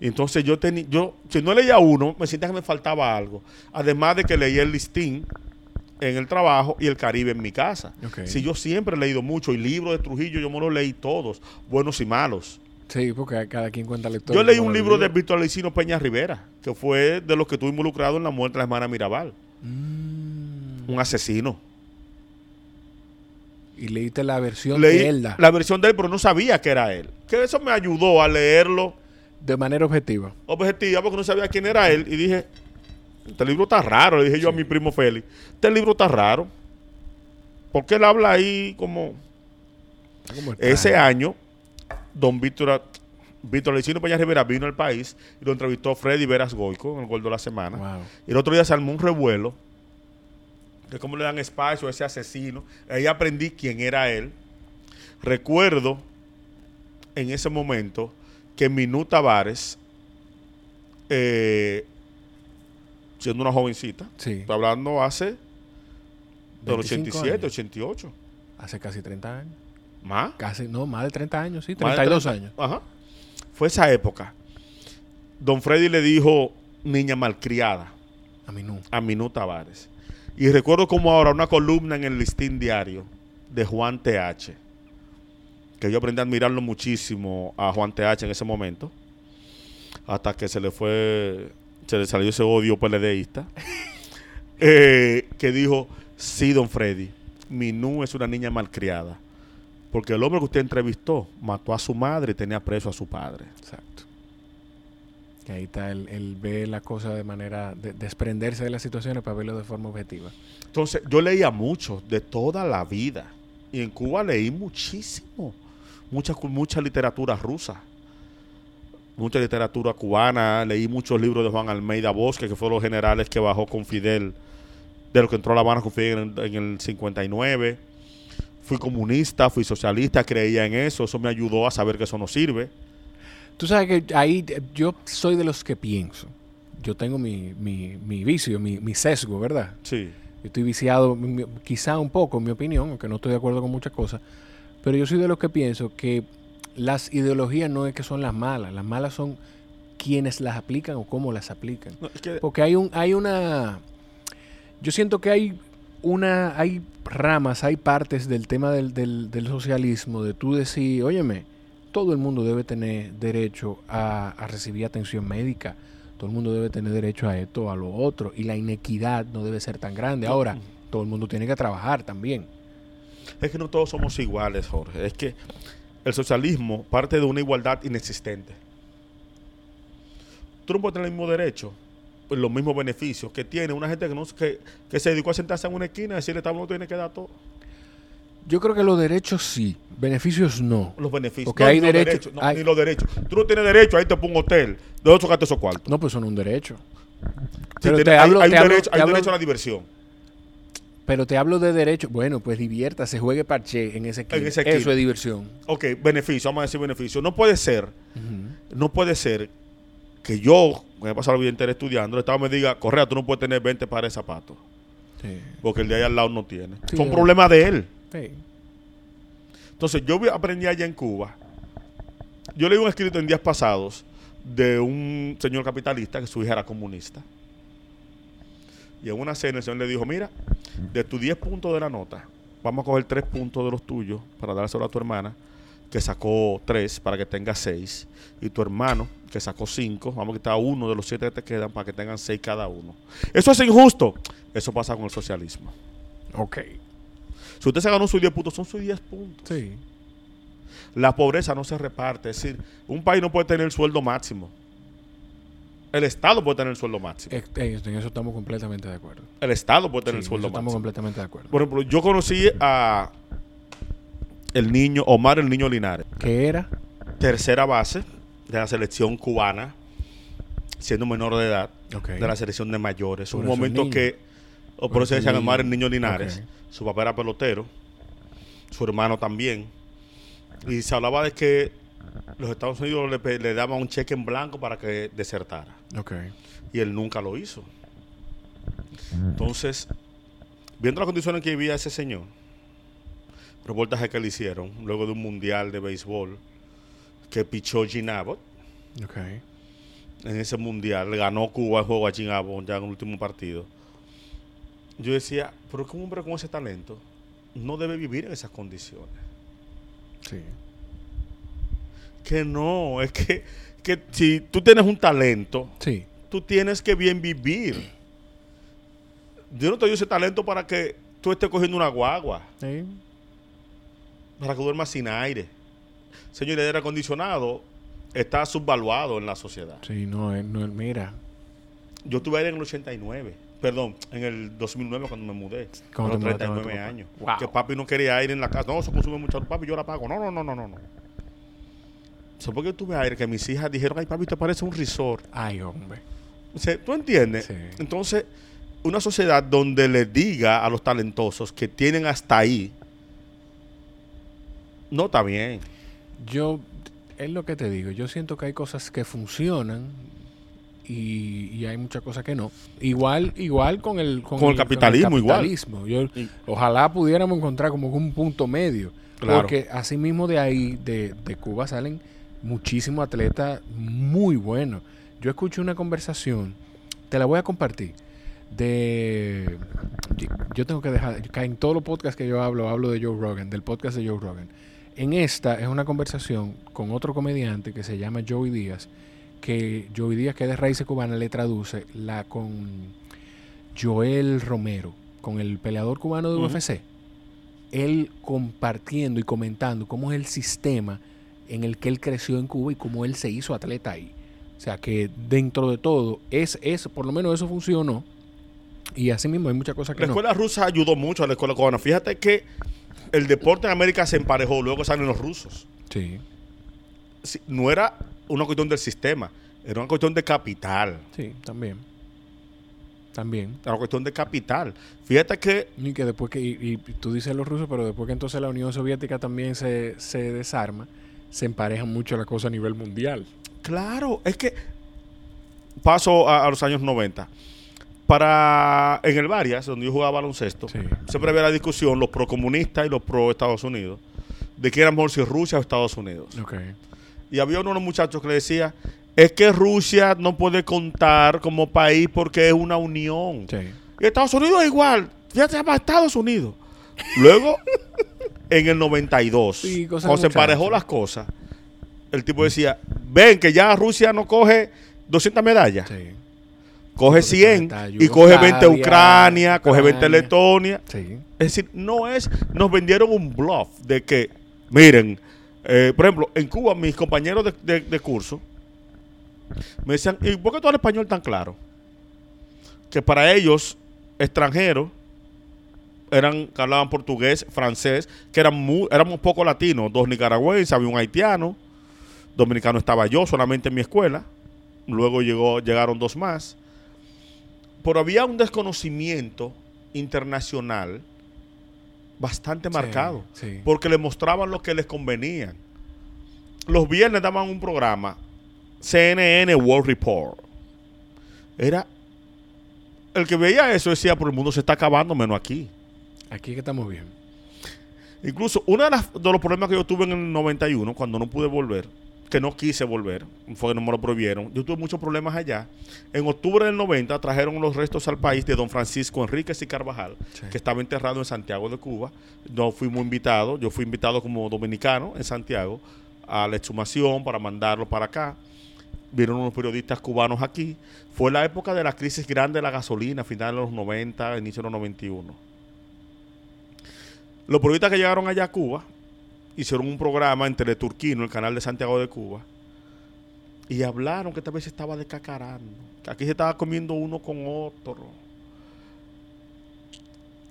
Entonces yo tenía, yo, si no leía uno, me sentía que me faltaba algo. Además de que leía el listín en el trabajo y el Caribe en mi casa. Si yo siempre he leído mucho, y libros de Trujillo yo me los leí todos, buenos y malos. Sí, porque cada quien cuenta lector. yo leí un libro de Víctor Alicino Peña Rivera, que fue de los que estuvo involucrado en la muerte de la hermana Mirabal, Mm. un asesino. Y leíste la versión Leí de él da, la versión de él, pero no sabía que era él. Que eso me ayudó a leerlo de manera objetiva. objetiva porque no sabía quién era él y dije, este libro está raro, le dije yo a mi primo Félix, este libro está raro. Porque él habla ahí como Como ese año, don Víctor Víctor Licino Peña Rivera vino al país y lo entrevistó Freddy Veras Goico en el Gol de la Semana. Wow. Y el otro día se armó un revuelo de cómo le dan espacio a ese asesino. Ahí aprendí quién era él. Recuerdo en ese momento que Minú Tavares, eh, siendo una jovencita, Sí. estoy hablando hace del 25 87, años. 88, Hace casi 30 años. más. Casi, no, más de 30 años, sí. Más de 32 30. años. Ajá. Fue esa época. Don Freddy le dijo niña malcriada. A mí no. a Minú Tavares. Y recuerdo como ahora una columna en el listín diario de Juan TH, que yo aprendí a admirarlo muchísimo a Juan TH en ese momento, hasta que se le fue, se le salió ese odio PLDista, *laughs* eh, que dijo, sí, don Freddy, Minú es una niña malcriada, porque el hombre que usted entrevistó mató a su madre y tenía preso a su padre. Exacto. Que ahí está, el, el ve la cosa de manera de desprenderse de las situaciones para verlo de forma objetiva. Entonces, yo leía mucho de toda la vida. Y en Cuba leí muchísimo. Mucha, mucha literatura rusa. Mucha literatura cubana. Leí muchos libros de Juan Almeida Bosque, que fueron los generales que bajó con Fidel, de lo que entró a La Habana con Fidel en, en el 59. Fui comunista, fui socialista, creía en eso. Eso me ayudó a saber que eso no sirve. Tú sabes que ahí yo soy de los que pienso. Yo tengo mi, mi, mi vicio, mi, mi sesgo, ¿verdad? Sí. Yo estoy viciado, quizá un poco, en mi opinión, aunque no estoy de acuerdo con muchas cosas. Pero yo soy de los que pienso que las ideologías no es que son las malas. Las malas son quienes las aplican o cómo las aplican. No, es que- Porque hay un, hay una. Yo siento que hay una. hay ramas, hay partes del tema del, del, del socialismo, de tú decir, óyeme, todo el mundo debe tener derecho a, a recibir atención médica. Todo el mundo debe tener derecho a esto, a lo otro. Y la inequidad no debe ser tan grande. Ahora, todo el mundo tiene que trabajar también. Es que no todos somos iguales, Jorge. Es que el socialismo parte de una igualdad inexistente. Tú no puedes tener el mismo derecho, pues, los mismos beneficios que tiene una gente que, no, que, que se dedicó a sentarse en una esquina y decirle, Estado no tiene que dar todo. Yo creo que los derechos sí, beneficios no. Los beneficios. Porque No, hay ni derecho- derechos, no, hay- Ni los derechos. Tú no tienes derecho, ahí te pongo un hotel. ¿De dónde sacaste esos cuartos? No, pues son un derecho. Sí, pero te hay, hablo- hay te un, hablo- derecho, te hay hablo- derecho a la diversión. Pero te hablo de derecho. Bueno, pues diviértase, juegue parche en ese esquina. Eso es diversión. Ok, beneficio, vamos a decir beneficio. No puede ser no puede ser que yo, me he pasado la vida entera estudiando, el Estado me diga, Correa, tú no puedes tener 20 pares de zapatos, Sí. porque el de ahí al lado no tiene. Sí, Son es problemas de él. Sí. Entonces, yo aprendí allá en Cuba. Yo leí un escrito en días pasados de un señor capitalista que su hija era comunista. Y en una cena el señor le dijo, mira, de tus 10 puntos de la nota, vamos a coger 3 puntos de los tuyos para dárselo a tu hermana, que sacó 3 para que tenga 6. Y tu hermano, que sacó 5, vamos a quitar uno de los 7 que te quedan para que tengan 6 cada uno. Eso es injusto. Eso pasa con el socialismo. Ok. Si usted se ganó sus 10 puntos, son sus 10 puntos. Sí. La pobreza no se reparte. Es decir, un país no puede tener el sueldo máximo. El Estado puede tener el sueldo máximo. Eh, eh, En eso estamos completamente de acuerdo. El Estado puede tener Sí, el sueldo en eso estamos máximo. completamente de acuerdo. Por ejemplo, yo conocí a el niño, Omar el niño Linares, ¿Qué era? tercera base de la selección cubana, siendo menor de edad, de la selección de mayores. Por un momento niño. que, o Por eso decían. Omar el niño Linares, su papá era pelotero, su hermano también, y se hablaba de que los Estados Unidos le daban un cheque en blanco para que desertara Ok. y él nunca lo hizo. Entonces, viendo las condiciones en que vivía ese señor, reportaje que le hicieron luego de un mundial de béisbol que pichó Gene Abbott Ok. en ese mundial, le ganó Cuba el juego a Gene Abbott ya en el último partido. Yo decía, pero que un hombre con ese talento no debe vivir en esas condiciones. Sí. Que no, es que, que si tú tienes un talento, Sí. tú tienes que bien vivir. Yo no te doy ese talento para que tú estés cogiendo una guagua, Sí. para que duermas sin aire. Señor, el aire acondicionado está subvaluado en la sociedad. Sí, no, eh, no, mira. Yo tuve aire en el 89, perdón, en el 2009 cuando me mudé, con Cuando los te mudaste con 39 tu papá. años. Wow. Que papi no quería aire en la casa. No, eso consume mucho. Papi, yo la pago. No, no, no, no, no. no. So, porque yo tuve aire que mis hijas dijeron, ay, papi, te parece un resort. Ay, hombre. O sea, ¿Tú entiendes? Sí. Entonces, una sociedad donde le diga a los talentosos que tienen hasta ahí, no está bien. Yo, es lo que te digo, yo siento que hay cosas que funcionan y, y hay muchas cosas que no. Igual, igual con el, Con el capitalismo, igual. capitalismo. Yo, Y- ojalá pudiéramos encontrar como un punto medio. Claro. Porque así mismo de ahí, de, de Cuba, salen muchísimos atletas muy buenos. Yo escuché una conversación, te la voy a compartir, de... yo- tengo que dejar, en todos los podcasts que yo hablo, hablo de Joe Rogan, del podcast de Joe Rogan. En esta es una conversación con otro comediante que se llama Joey Díaz, que Joey Díaz, que es de raíces cubanas, le traduce la con Joel Romero, con el peleador cubano de. UFC. Él compartiendo y comentando cómo es el sistema en el que él creció en Cuba y cómo él se hizo atleta ahí. O sea que dentro de todo, es, es por lo menos eso funcionó. Y así mismo hay muchas cosas que La no. escuela rusa ayudó mucho a la escuela cubana. Fíjate que el deporte en América se emparejó, luego salen los rusos. Sí, Sí, no era una cuestión del sistema, era una cuestión de capital. sí, también. También. Era una cuestión de capital. Fíjate que Y que después que, y, y tú dices los rusos, pero después que entonces la Unión Soviética también se, se desarma, se emparejan mucho las cosas a nivel mundial. Claro, es que paso a, a los años 90. Para en el Varias, donde yo jugaba baloncesto, Sí. siempre había la discusión, los pro-comunistas y los pro-Estados Unidos, de qué era mejor si Rusia o Estados Unidos. Y había uno de los muchachos que le decía, es que Rusia no puede contar como país porque es una unión. Sí. Y Estados Unidos es igual, ya se llama Estados Unidos. Luego, *laughs* en el 92, Sí, cuando se emparejó las cosas, el tipo decía, ven que ya Rusia no coge 200 medallas, Sí. coge Porque 100 está y coge 20 Yugoslavia, Ucrania, coge 20 Ucrania. Letonia. Sí. Es decir, no es, nos vendieron un bluff de que, miren, eh, por ejemplo, en Cuba mis compañeros de, de- de curso me decían, ¿y por qué tú hablas español tan claro? Que para ellos, extranjeros, eran que hablaban portugués, francés, que eran muy, éramos poco latinos, dos nicaragüenses, había un haitiano, dominicano estaba yo solamente en mi escuela, luego llegó, llegaron dos más, pero había un desconocimiento internacional bastante marcado, Sí. porque le mostraban lo que les convenía. Los viernes daban un programa, CNN World Report. Era el que veía eso decía, por el mundo se está acabando menos aquí. Aquí que estamos bien. Incluso uno de, las- de los problemas que yo tuve en el 91, cuando no pude volver, que no quise volver, fue que no me lo prohibieron, yo tuve muchos problemas allá. En octubre del 90 trajeron los restos al país de don Francisco Enríquez y Carvajal, Sí. que estaba enterrado en Santiago de Cuba. No fuimos invitados, yo fui invitado como dominicano en Santiago a la exhumación para mandarlo para acá. Vieron unos periodistas cubanos aquí. Fue la época de la crisis grande de la gasolina, final de los 90, inicio de los 91. Los periodistas que llegaron allá a Cuba hicieron un programa en Teleturquino, el canal de Santiago de Cuba, y hablaron que esta vez se estaba descacarando, que aquí se estaba comiendo uno con otro.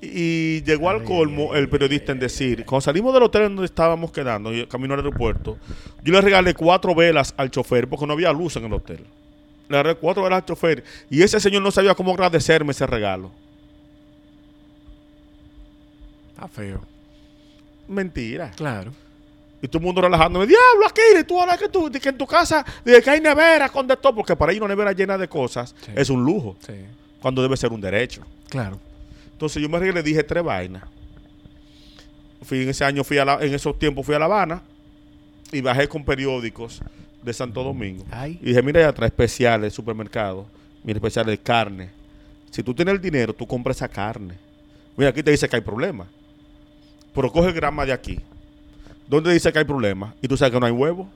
Y llegó al colmo el periodista en decir, cuando salimos del hotel donde estábamos quedando, camino al aeropuerto, yo le regalé cuatro velas al chofer porque no había luz en el hotel. Le regalé cuatro velas al chofer y ese señor no sabía cómo agradecerme ese regalo. Está feo. Mentira. Claro. Y todo el mundo relajándome, diablo, aquí, tú ahora que, tú, que en tu casa de que hay nevera con de todo, porque para ir una nevera llena de cosas Sí. es un lujo, Sí. cuando debe ser un derecho. Claro. Entonces yo me y le dije tres vainas. Fui en ese año, fui a la- en esos tiempos fui a La Habana y bajé con periódicos de Santo Domingo. Ay. Y dije, mira, ya trae especiales, supermercado, mira, especiales de carne. Si tú tienes el dinero, tú compras esa carne. Mira, aquí te dice que hay problema. Pero coge el grama de aquí. ¿Dónde dice que hay problema? Y tú sabes que no hay huevo.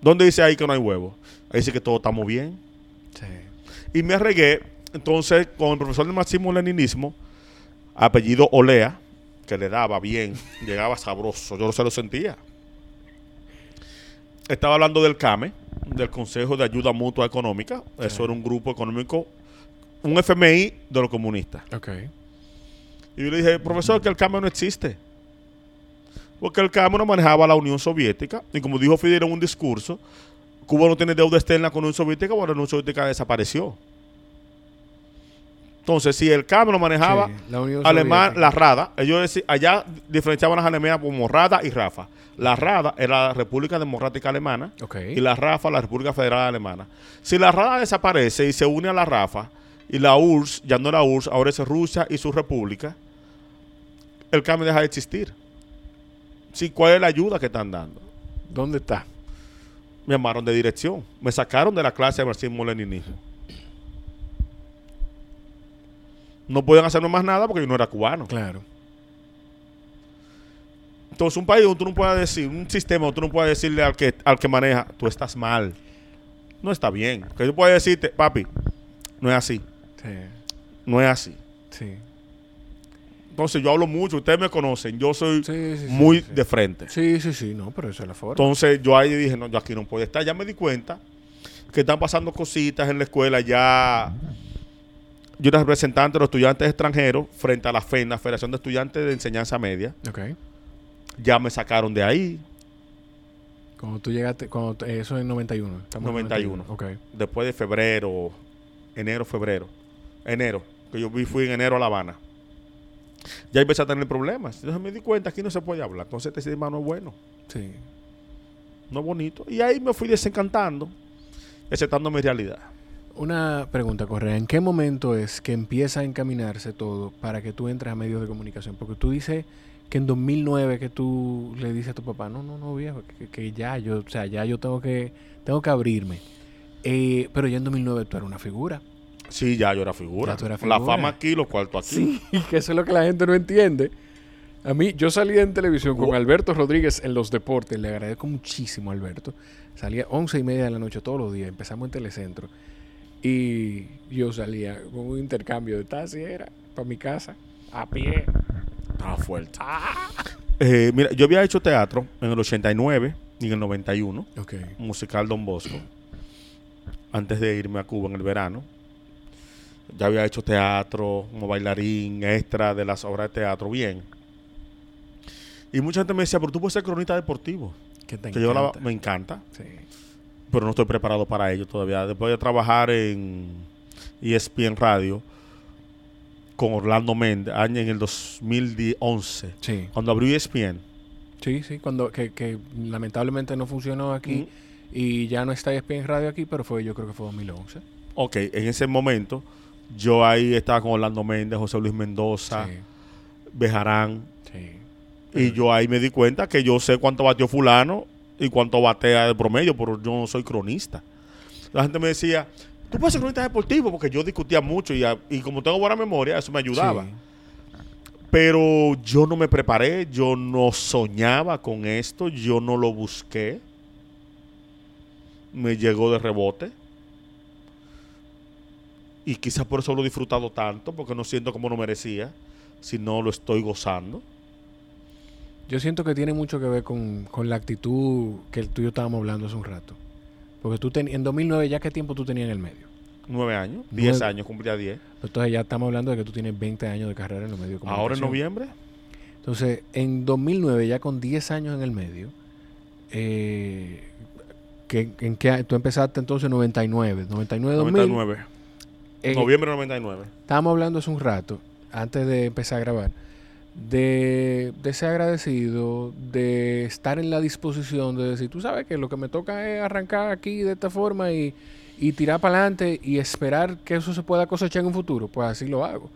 ¿Dónde dice ahí que no hay huevo? Ahí dice que todo estamos bien. Sí. Y me regué entonces con el profesor de máximo leninismo, apellido Olea, que le daba bien, *laughs* llegaba sabroso, yo no se lo sentía. Estaba hablando del CAME, del Consejo de Ayuda Mutua Económica. Eso era un grupo económico, un FMI de los comunistas. Ok. Y yo le dije, profesor, que el CAME no existe. Porque el CAME no manejaba la Unión Soviética. Y como dijo Fidel en un discurso, Cuba no tiene deuda externa con la Unión Soviética, bueno, la Unión Soviética desapareció. Entonces, si el CAME lo manejaba Sí, la alemán, la RADA, ellos allá diferenciaban las alemanas como RADA y RAFA. La RADA era la República Democrática Alemana y la RAFA, la República Federal Alemana. Si la RADA desaparece y se une a la RAFA, y la URSS, ya no era URSS, ahora es Rusia y su república, el cambio deja de existir. Sí, ¿cuál es la ayuda que están dando? ¿Dónde está? Me llamaron de dirección. Me sacaron de la clase de marxismo-leninismo. No podían hacerme más nada porque yo no era cubano. Claro. Entonces, un país donde tú no puedes decir, un sistema donde tú no puedes decirle al que, al que maneja, tú estás mal. No está bien. Que yo pueda decirte, papi, no es así. Sí. No es así. Sí. Entonces, yo hablo mucho, ustedes me conocen, yo soy Sí, sí, sí, muy de frente. Sí, sí, sí, no, pero eso es la forma. Entonces, yo ahí dije, no, yo aquí no puedo estar. Ya me di cuenta que están pasando cositas en la escuela. Ya yo era representante de los estudiantes extranjeros frente a la FENA, Federación de Estudiantes de Enseñanza Media. Ya me sacaron de ahí. Cuando tú llegaste, cuando te- eso es en 91. Estamos en 91. Ok. después de febrero, enero, febrero, enero, que yo vi- fui en enero a La Habana. Ya empecé a tener problemas. Entonces me di cuenta, aquí no se puede hablar. Entonces este sistema no es bueno, Sí. no es bonito. Y ahí me fui desencantando, aceptando mi realidad. Una pregunta, Correa. ¿En qué momento es que empieza a encaminarse todo para que tú entres a medios de comunicación? Porque tú dices que en 2009 que tú le dices a tu papá, no, no, no, viejo, que, que ya yo, o sea, ya yo tengo que, tengo que abrirme. Eh, pero ya en 2009 tú eras una figura. Sí, ya yo era figura. La fama aquí, los cuartos aquí. Sí, *laughs* que eso es lo que la gente no entiende. A mí, yo salía en televisión con Alberto Rodríguez en los deportes. Le agradezco muchísimo a Alberto. Salía 11 y media de la noche todos los días. Empezamos en Telecentro. Y yo salía con un intercambio de taxi, era para mi casa, a pie. Estaba fuerte. Eh, mira, yo había hecho teatro en el 89 y en el 91, Ok. musical Don Bosco, antes de irme a Cuba en el verano. Ya había hecho teatro, como bailarín, extra de las obras de teatro, bien. Y mucha gente me decía, pero tú puedes ser cronista deportivo. Que te Que yo la- me encanta, Sí. pero no estoy preparado para ello todavía. Después de trabajar en ESPN Radio con Orlando Méndez, año en el 2011, Sí. cuando abrió ESPN. Sí, sí. Cuando, que, que lamentablemente no funcionó aquí y ya no está ESPN Radio aquí, pero fue, yo creo que fue 2011. Ok, en ese momento yo ahí estaba con Orlando Méndez, José Luis Mendoza, Sí. Bejarán, Sí. y yo ahí me di cuenta que yo sé cuánto batió fulano y cuánto batea de promedio, pero yo no soy cronista. La gente me decía, tú puedes ser cronista deportivo, porque yo discutía mucho y, a- y como tengo buena memoria, eso me ayudaba. Sí. Pero yo no me preparé, yo no soñaba con esto, yo no lo busqué. Me llegó de rebote. Y quizás por eso lo he disfrutado tanto, porque no siento como lo merecía, sino lo estoy gozando. Yo siento que tiene mucho que ver con, con la actitud que tú y yo estábamos hablando hace un rato. Porque tú ten- en 2009 ya qué tiempo tú tenías en el medio. Nueve años, diez Nueve. años, cumplía diez. Entonces ya estamos hablando de que tú tienes 20 años de carrera en los medios de Ahora en noviembre, Entonces, en 2009, ya con 10 años en el medio, eh, ¿en qué año? Tú empezaste entonces en 99, 99, 2000. 99. Eh, Noviembre 99. Estábamos hablando hace un rato, antes de empezar a grabar, de, de ser agradecido, de estar en la disposición de decir, tú sabes que lo que me toca es arrancar aquí de esta forma y, y tirar para adelante y esperar que eso se pueda cosechar en un futuro. Pues así lo hago.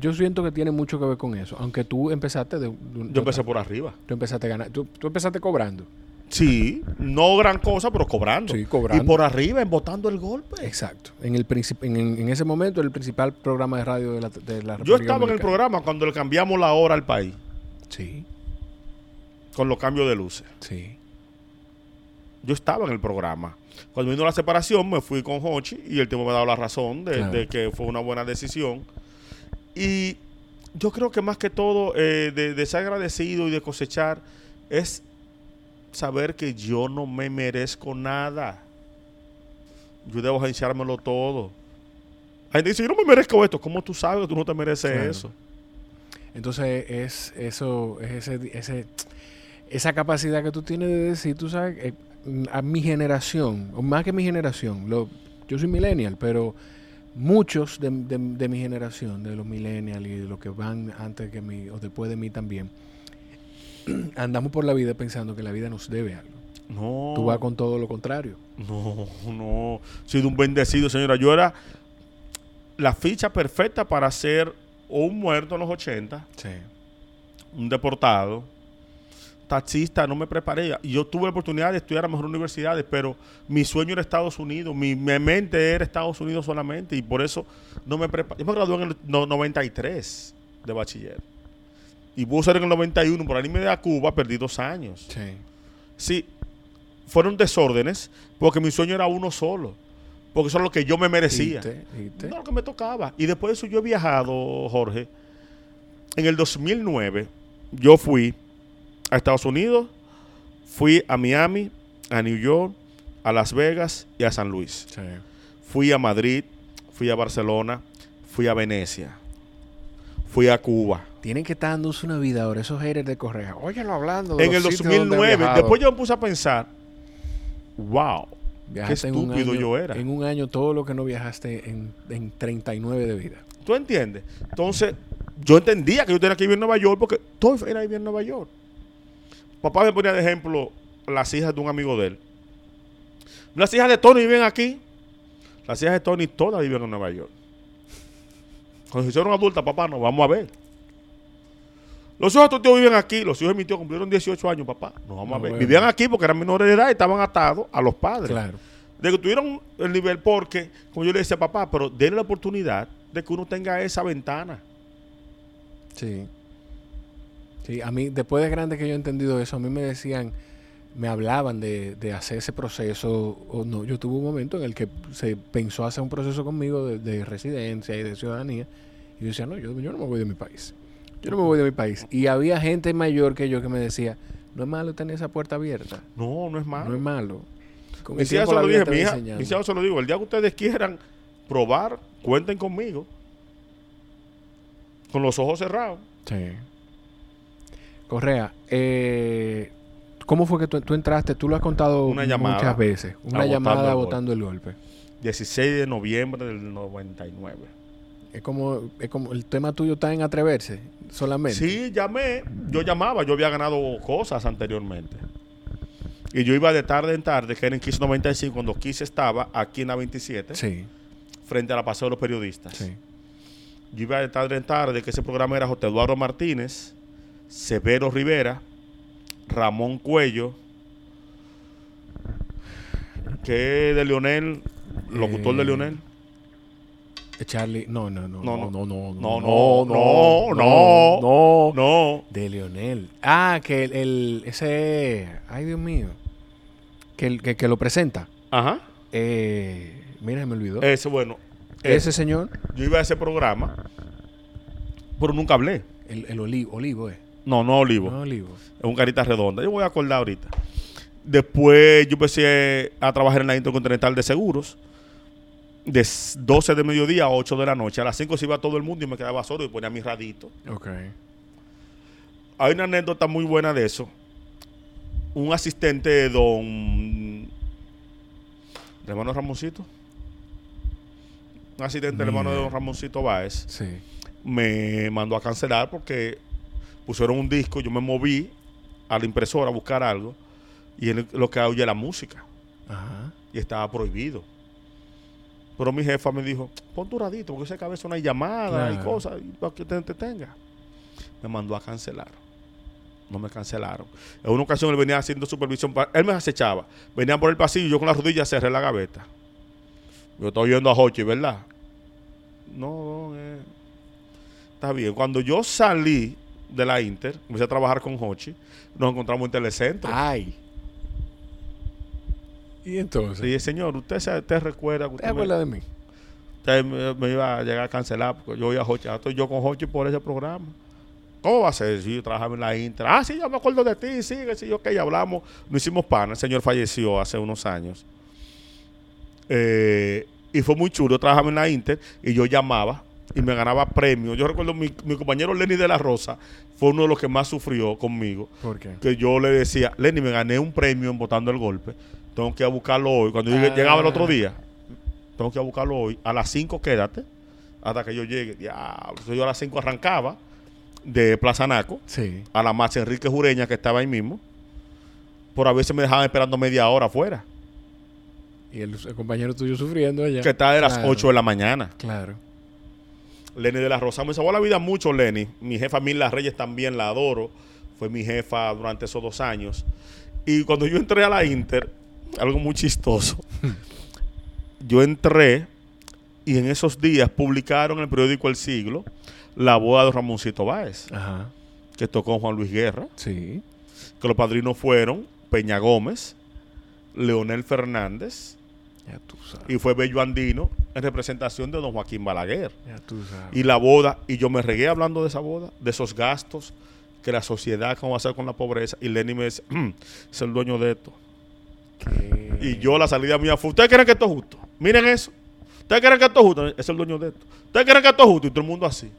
Yo siento que tiene mucho que ver con eso, aunque tú empezaste de, de- Yo empecé por arriba. Tú empezaste a ganar. Tú, tú empezaste cobrando. Sí, no gran cosa, pero cobrando. Sí, cobrando. Y por arriba, embotando el golpe. Exacto. En, el en, en- ese momento, el principal programa de radio de la, de la Yo República estaba en el programa cuando le cambiamos la hora al país, Sí, con los cambios de luces. sí. Yo estaba en el programa. Cuando vino la separación, me fui con Hochi y el tipo me ha dado la razón de, Claro. de que fue una buena decisión. Y yo creo que más que todo, eh, de, de ser agradecido y de cosechar, es saber que yo no me merezco nada. Yo debo agenciármelo todo. Hay gente dice, yo no me merezco esto. ¿Cómo tú sabes que tú no te mereces Claro. eso? Entonces, es eso, es ese, ese, esa capacidad que tú tienes de decir, tú sabes, eh, a mi generación, o más que mi generación, lo, yo soy millennial, pero muchos de, de- de mi generación, de los millennials y de los que van antes que mí o después de mí también, *clears throat* andamos por la vida pensando que la vida nos debe algo. No. Tú vas con todo lo contrario. No, no. He sido un bendecido, señora. Yo era la ficha perfecta para ser un muerto en los 80, Sí. un deportado, taxista, no me preparé. Yo tuve la oportunidad de estudiar a mejores universidades, pero mi sueño era Estados Unidos, mi, mi mente era Estados Unidos solamente y por eso no me preparé. Yo me gradué en el no- 93 de bachiller. Y pude ser en el 91, por irme de a Cuba, perdí dos años. Sí. Sí, fueron desórdenes porque mi sueño era uno solo. Porque eso es lo que yo me merecía. No lo que me tocaba. Y después de eso yo he viajado, Jorge. En el 2009 yo fui a Estados Unidos, fui a Miami, a New York, a Las Vegas y a San Luis. Sí. Fui a Madrid, fui a Barcelona, fui a Venecia, fui a Cuba. Tienen que estar dándose una vida ahora, esos haters de Correa. Óyelo hablando de En el los sitios donde ha 2009, viajado. después yo me puse a pensar, wow, Viajaste qué estúpido año- yo era. En un año todo lo que no viajaste en, en 39 de vida. ¿Tú entiendes? Entonces, yo entendía que yo tenía que vivir en Nueva York porque todo era vivir en Nueva York. Papá me ponía de ejemplo las hijas de un amigo de él. Las hijas de Tony viven aquí. Las hijas de Tony todas viven en Nueva York. Cuando se hicieron adultas, papá, nos vamos a ver. Los hijos de tu tío viven aquí. Los hijos de mi tío cumplieron 18 años, papá. Nos vamos No, a ver. bueno. Vivían aquí porque eran menores de edad y estaban atados a los padres Claro. de que tuvieron el nivel porque, como yo le decía, papá, pero denle la oportunidad de que uno tenga esa ventana. Sí. Sí, a mí, después de grande que yo he entendido eso, a mí me decían, me hablaban de, de hacer ese proceso, o no, yo tuve un momento en el que se pensó hacer un proceso conmigo de, de residencia y de ciudadanía, y yo decía, no, yo, yo no me voy de mi país. Yo no me voy de mi país. Y había gente mayor que yo que me decía, no es malo tener esa puerta abierta, No, no es malo. no es malo. Con Mis hijas se lo dije, mi hija, mis hijas se lo digo, el día que ustedes quieran probar, cuenten conmigo. Con los ojos cerrados. Sí. Correa, eh, ¿cómo fue que tú, tú entraste? Tú lo has contado Una llamada. muchas veces. Una llamada el botando el golpe. 16 de noviembre del 99. Es como, es como el tema tuyo está en atreverse solamente. Sí, llamé. Yo llamaba, yo había ganado cosas anteriormente. Y yo iba de tarde en tarde, que era en Kiss 95, cuando Kiss estaba aquí en la 27, Sí, frente a la Paseo de los Periodistas. sí. Yo iba de tarde en tarde, que ese programa era José Eduardo Martínez, Severo Rivera, Ramón Cuello, que de Leonel, locutor de Eh, Leonel. Eh, Charlie, no, no, no, No, no, no. no, no, No, no, no, no, no. De Leonel. Ah, que el, el- ese, ay Dios mío, que, el, que, que lo presenta. ajá. Eh, mira, me olvidó. Ese, bueno, ese ese. señor, yo iba a ese programa, pero nunca hablé. el, el olivo, olivo, eh. No, no Olivo. No, Olivo. Es un carita redonda. Yo voy a acordar ahorita. Después yo empecé a trabajar en la Intercontinental de Seguros. De s- 12 de mediodía a 8 de la noche. A las 5 se iba todo el mundo y me quedaba solo y ponía mi radito. Ok. Hay una anécdota muy buena de eso. Un asistente de don... ¿De hermano Ramoncito? Un asistente del hermano de don Ramoncito Báez Sí. me mandó a cancelar porque pusieron un disco, yo me moví a la impresora a buscar algo y él lo que oye la música Ajá. y estaba prohibido. Pero mi jefa me dijo, pon tu radito porque ese cabeza no hay llamada y Claro. cosas y para que te entretenga. Me mandó a cancelar. No me cancelaron. En una ocasión él venía haciendo supervisión. pa- él me acechaba. Venía por el pasillo y yo con la rodilla cerré la gaveta. Yo estoy oyendo a Hochi, ¿verdad? No, no, eh. Está bien. Cuando yo salí de la Inter, empecé a trabajar con Hochi, nos encontramos en Telecentro. Ay. Y entonces. Le dije, señor, usted, se, usted recuerda que ¿Te acuerdas de mí? usted me- me iba a llegar a cancelar porque yo voy a Hochi. Estoy yo con Hochi por ese programa. ¿Cómo va a ser? Si yo trabajaba en la Inter. Ah, sí, yo me acuerdo de ti, sí, que sí, yo ya hablamos. No hicimos pana. El señor falleció hace unos años. Eh, y fue muy chulo. Yo trabajaba en la Inter y yo llamaba y me ganaba premios. Yo recuerdo mi, mi compañero Lenny de la Rosa fue uno de los que más sufrió conmigo. ¿Por qué? que yo le decía, Lenny, me gané un premio en botando el golpe. Tengo que ir a buscarlo hoy. Cuando yo Ah. llegaba el otro día, tengo que ir a buscarlo hoy. A las 5 quédate hasta que yo llegue. Diablo. Entonces yo a las 5 arrancaba de Plaza Naco Sí. a la Max Enrique Jureña que estaba ahí mismo. Por a veces me dejaban esperando media hora afuera. Y el, el compañero tuyo sufriendo allá. Que estaba de las Claro, 8 de la mañana. Claro. Lenny de la Rosa me salvó la vida mucho, Lenny. Mi jefa Mila Reyes también la adoro. Fue mi jefa durante esos dos años. Y cuando yo entré a la Inter, algo muy chistoso. yo entré y en esos días publicaron en el periódico El Siglo la boda de Ramoncito Báez, Ajá. que tocó Juan Luis Guerra, Sí. que los padrinos fueron Peña Gómez, Leonel Fernández Ya tú sabes. y fue Bello Andino en representación de don Joaquín Balaguer. Ya tú sabes. Y la boda, y yo me regué hablando de esa boda, de esos gastos que la sociedad, cómo va a hacer con la pobreza. Y Lenny me dice, "Mm, es el dueño de esto. ¿Qué? Y yo, la salida mía fue, ¿ustedes creen que esto es justo? Miren eso. ¿Ustedes creen que esto es justo? Es el dueño de esto. ¿Ustedes creen que esto es justo? Y todo el mundo así.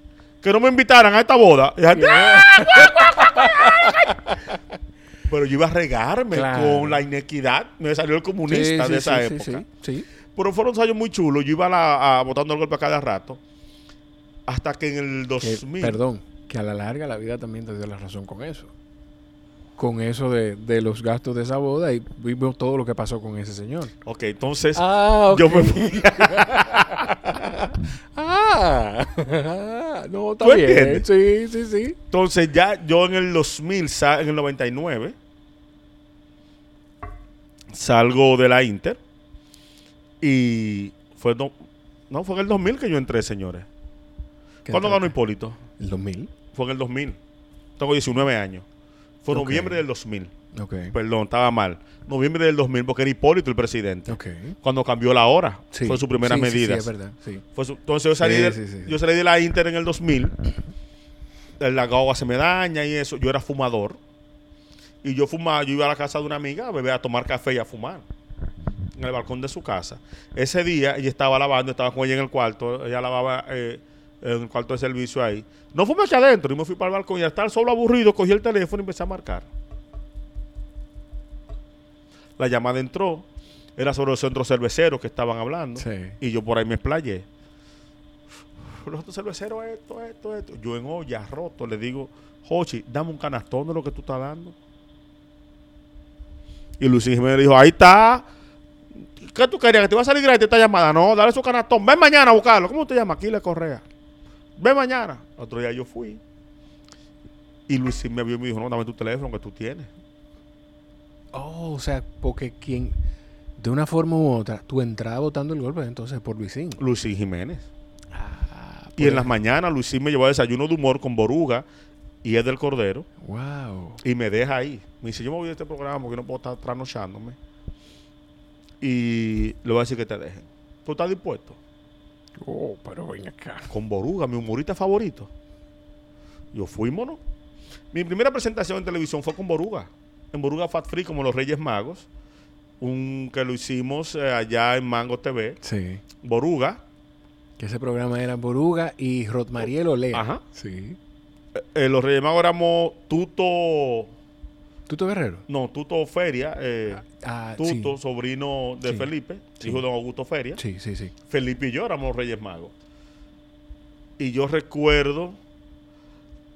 Que no me invitaran a esta boda. Y gente, "Ah". Pero yo iba a regarme Claro. con la inequidad. Me salió el comunista Sí, de sí, esa sí, época. Sí. Pero fueron unos años muy chulos. Yo iba a, la, a botando el golpe a cada rato. Hasta que en el Que, 2000. perdón, que a la larga la vida también te dio la razón con eso. Con eso de, de los gastos de esa boda y vimos todo lo que pasó con ese señor. Ok, entonces Ah, ok. yo me fui. *laughs* ah, no, está ¿Tú bien. entiendes? Sí, sí, sí. Entonces ya yo en el 2000, sa- en el 99, salgo de la Inter y fue no, no fue en el 2000 que yo entré, señores. ¿Qué ¿Cuándo ganó Hipólito? El 2000. Fue en el 2000. Tengo 19 años. Fue noviembre del 2000. Ok. Perdón, estaba mal. Noviembre del 2000 porque era Hipólito el presidente. Cuando cambió la hora. Sí. Fue su primera Sí, medida. Sí, es verdad. Fue su- entonces yo salí, de, sí, sí. yo salí de la Inter en el 2000. La guagua se me daña y eso. Yo era fumador. Y yo fumaba, yo iba a la casa de una amiga a beber, a tomar café y a fumar. En el balcón de su casa. Ese día ella estaba lavando, estaba con ella en el cuarto. Ella lavaba eh, en el cuarto de servicio ahí. No fumé aquí adentro. Y me fui para el balcón y al estar solo aburrido, cogí el teléfono y empecé a marcar. La llamada entró. Era sobre los centros cerveceros que estaban hablando. Sí. Y yo por ahí me explayé. Los otros cerveceros, esto, esto, esto. Yo en olla roto le digo, Jochi, dame un canastón de lo que tú estás dando. Y Luis me dijo, ahí está. ¿Qué tú querías? ¿Que te iba a salir gratis esta llamada? No, dale su canastón. Ven mañana a buscarlo. ¿Cómo te llamas? Aquiles Correa. Ven mañana. Otro día yo fui. Y Luis me vio y me dijo, no, dame tu teléfono que tú tienes. Oh, o sea, porque quien, de una forma u otra, tú entrabas votando el golpe entonces por Luisín. Luisín Jiménez. Ah, Y en las mañanas Luisín me llevó a desayuno de humor con Boruga y es del Cordero. Wow. Y me deja ahí. Me dice, yo me voy de este programa porque no puedo estar trasnochándome. Y le voy a decir que te dejen. ¿Tú estás dispuesto? Oh, pero ven acá. Con Boruga, mi humorista favorito. Yo fuímonos. Mi primera presentación en televisión fue con Boruga. En Boruga Fat Free, como los Reyes Magos. Un que lo hicimos eh, allá en Mango TV. Sí. Boruga. Que ese programa era Boruga y Rotmariel Olea. Ajá. Sí. Eh, eh, los Reyes Magos éramos Tuto. ¿Tuto Guerrero? No, Tuto Feria. eh, Ah, Tuto, sí. sobrino de Sí. Felipe, Sí. hijo de Don Augusto Feria. Sí, sí, sí. Felipe y yo éramos los Reyes Magos. Y yo recuerdo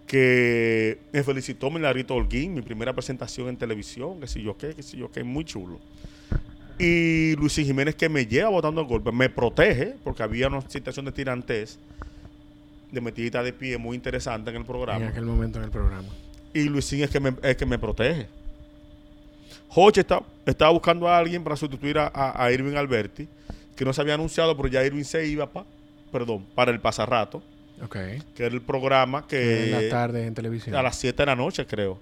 que me felicitó Milarito Holguín, mi primera presentación en televisión, que si yo qué, que si yo qué, muy chulo. Y Luisín Jiménez que me lleva botando el golpe, me protege, porque había una situación de tirantes, de metidita de pie muy interesante en el En programa. aquel momento en el programa. Y Luisín es que me, es que me protege. Hoche está, estaba buscando a alguien para sustituir a, a- a Irving Alberti, que no se había anunciado, pero ya Irving se iba pa, perdón, para el pasarrato, Ok. que era el programa que en la tarde en televisión. a las 7 de la noche, creo.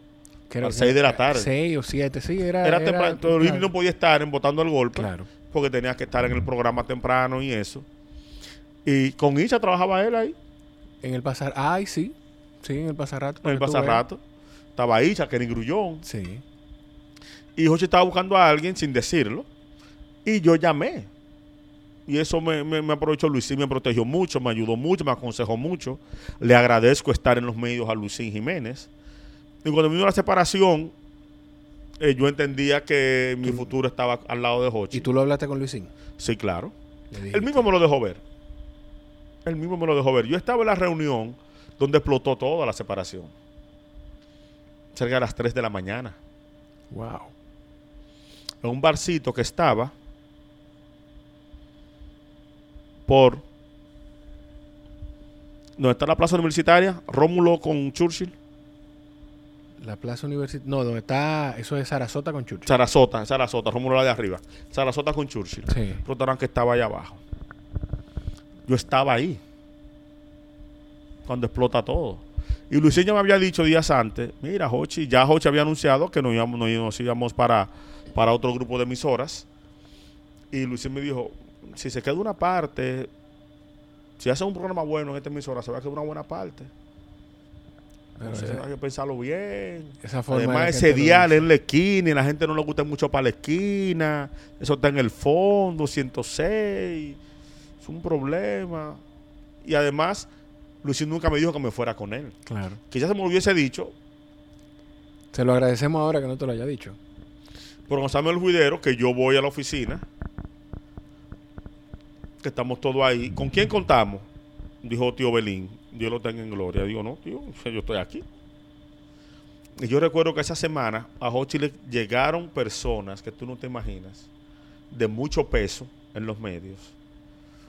Creo a las que- seis de la tarde. 6 o 7, sí, era. Era, era- temprano, Irving no podía estar en botando el golpe, Claro. porque tenía que estar en el programa temprano y eso. Y con Isha trabajaba él ahí, En el pasar. Ay, sí. Sí, en el pasarrato. en el pasarrato. Estaba Isha, Kenny Grullón. Sí. Y Joche estaba buscando a alguien sin decirlo. Y yo llamé. Y eso me, me, me aprovechó Luisín, me protegió mucho, me ayudó mucho, me aconsejó mucho. Le agradezco estar en los medios a Luisín Jiménez. Y cuando vino la separación, eh, yo entendía que mi futuro estaba al lado de Joche. ¿Y tú lo hablaste con Luisín? Sí, claro. Él mismo me lo dejó ver. Él mismo me lo dejó ver. Yo estaba en la reunión donde explotó toda la separación. Cerca de las 3 de la mañana. Wow. en un barcito que estaba por donde está la plaza universitaria, Rómulo con Churchill, La plaza universitaria. No, donde está. Eso es Sarasota con Churchill. Sarasota, Sarasota, Rómulo la de arriba, Sarasota con Churchill, Sí. restaurante que estaba allá abajo. Yo estaba ahí cuando explota todo. Y Luisín ya me había dicho días antes, mira, Hochi, ya Hochi había anunciado que nos íbamos, nos íbamos- íbamos para, para otro grupo de emisoras. Y Luisín me dijo, si se queda una parte, si hace un programa bueno en esta emisora, se va a quedar una buena parte. Pero Entonces, hay que pensarlo bien. esa forma. de Además, ese dial dice. en la esquina y la gente no le gusta mucho para la esquina. Eso está en el fondo, 106. Es un problema. Y además, Luisín nunca me dijo que me fuera con él. Claro. Quizás se me lo hubiese dicho, Se lo agradecemos ahora que no te lo haya dicho. pero Gonzalo el Juidero, que yo voy a la oficina, que estamos todos ahí. ¿Con quién contamos? Dijo tío Belín. Dios lo tenga en gloria. Digo, no, tío, yo estoy aquí. Y yo recuerdo que esa semana a Hochi le llegaron personas que tú no te imaginas, de mucho peso en los medios.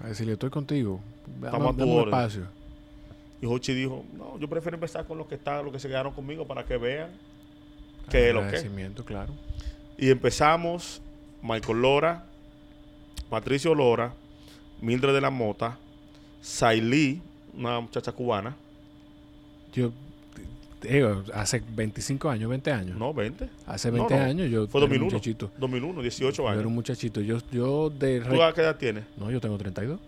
A decirle, estoy contigo. Estamos a tu orden. espacio. Y Hochi dijo, no, yo prefiero empezar con los que están, los que se quedaron conmigo para que vean qué es lo que. Agradecimiento, claro. Y empezamos Michael Lora, Patricio Lora, Mildred de la Mota, Sailí, una muchacha cubana, Yo. digo, hace 25 años, 20 años. no, 20. Hace No, 20 no. años yo Fue era un 2001. muchachito. 2001, 18 Yo años. era un muchachito. Yo, yo de... ¿Tú a qué edad tienes? No, yo tengo 32.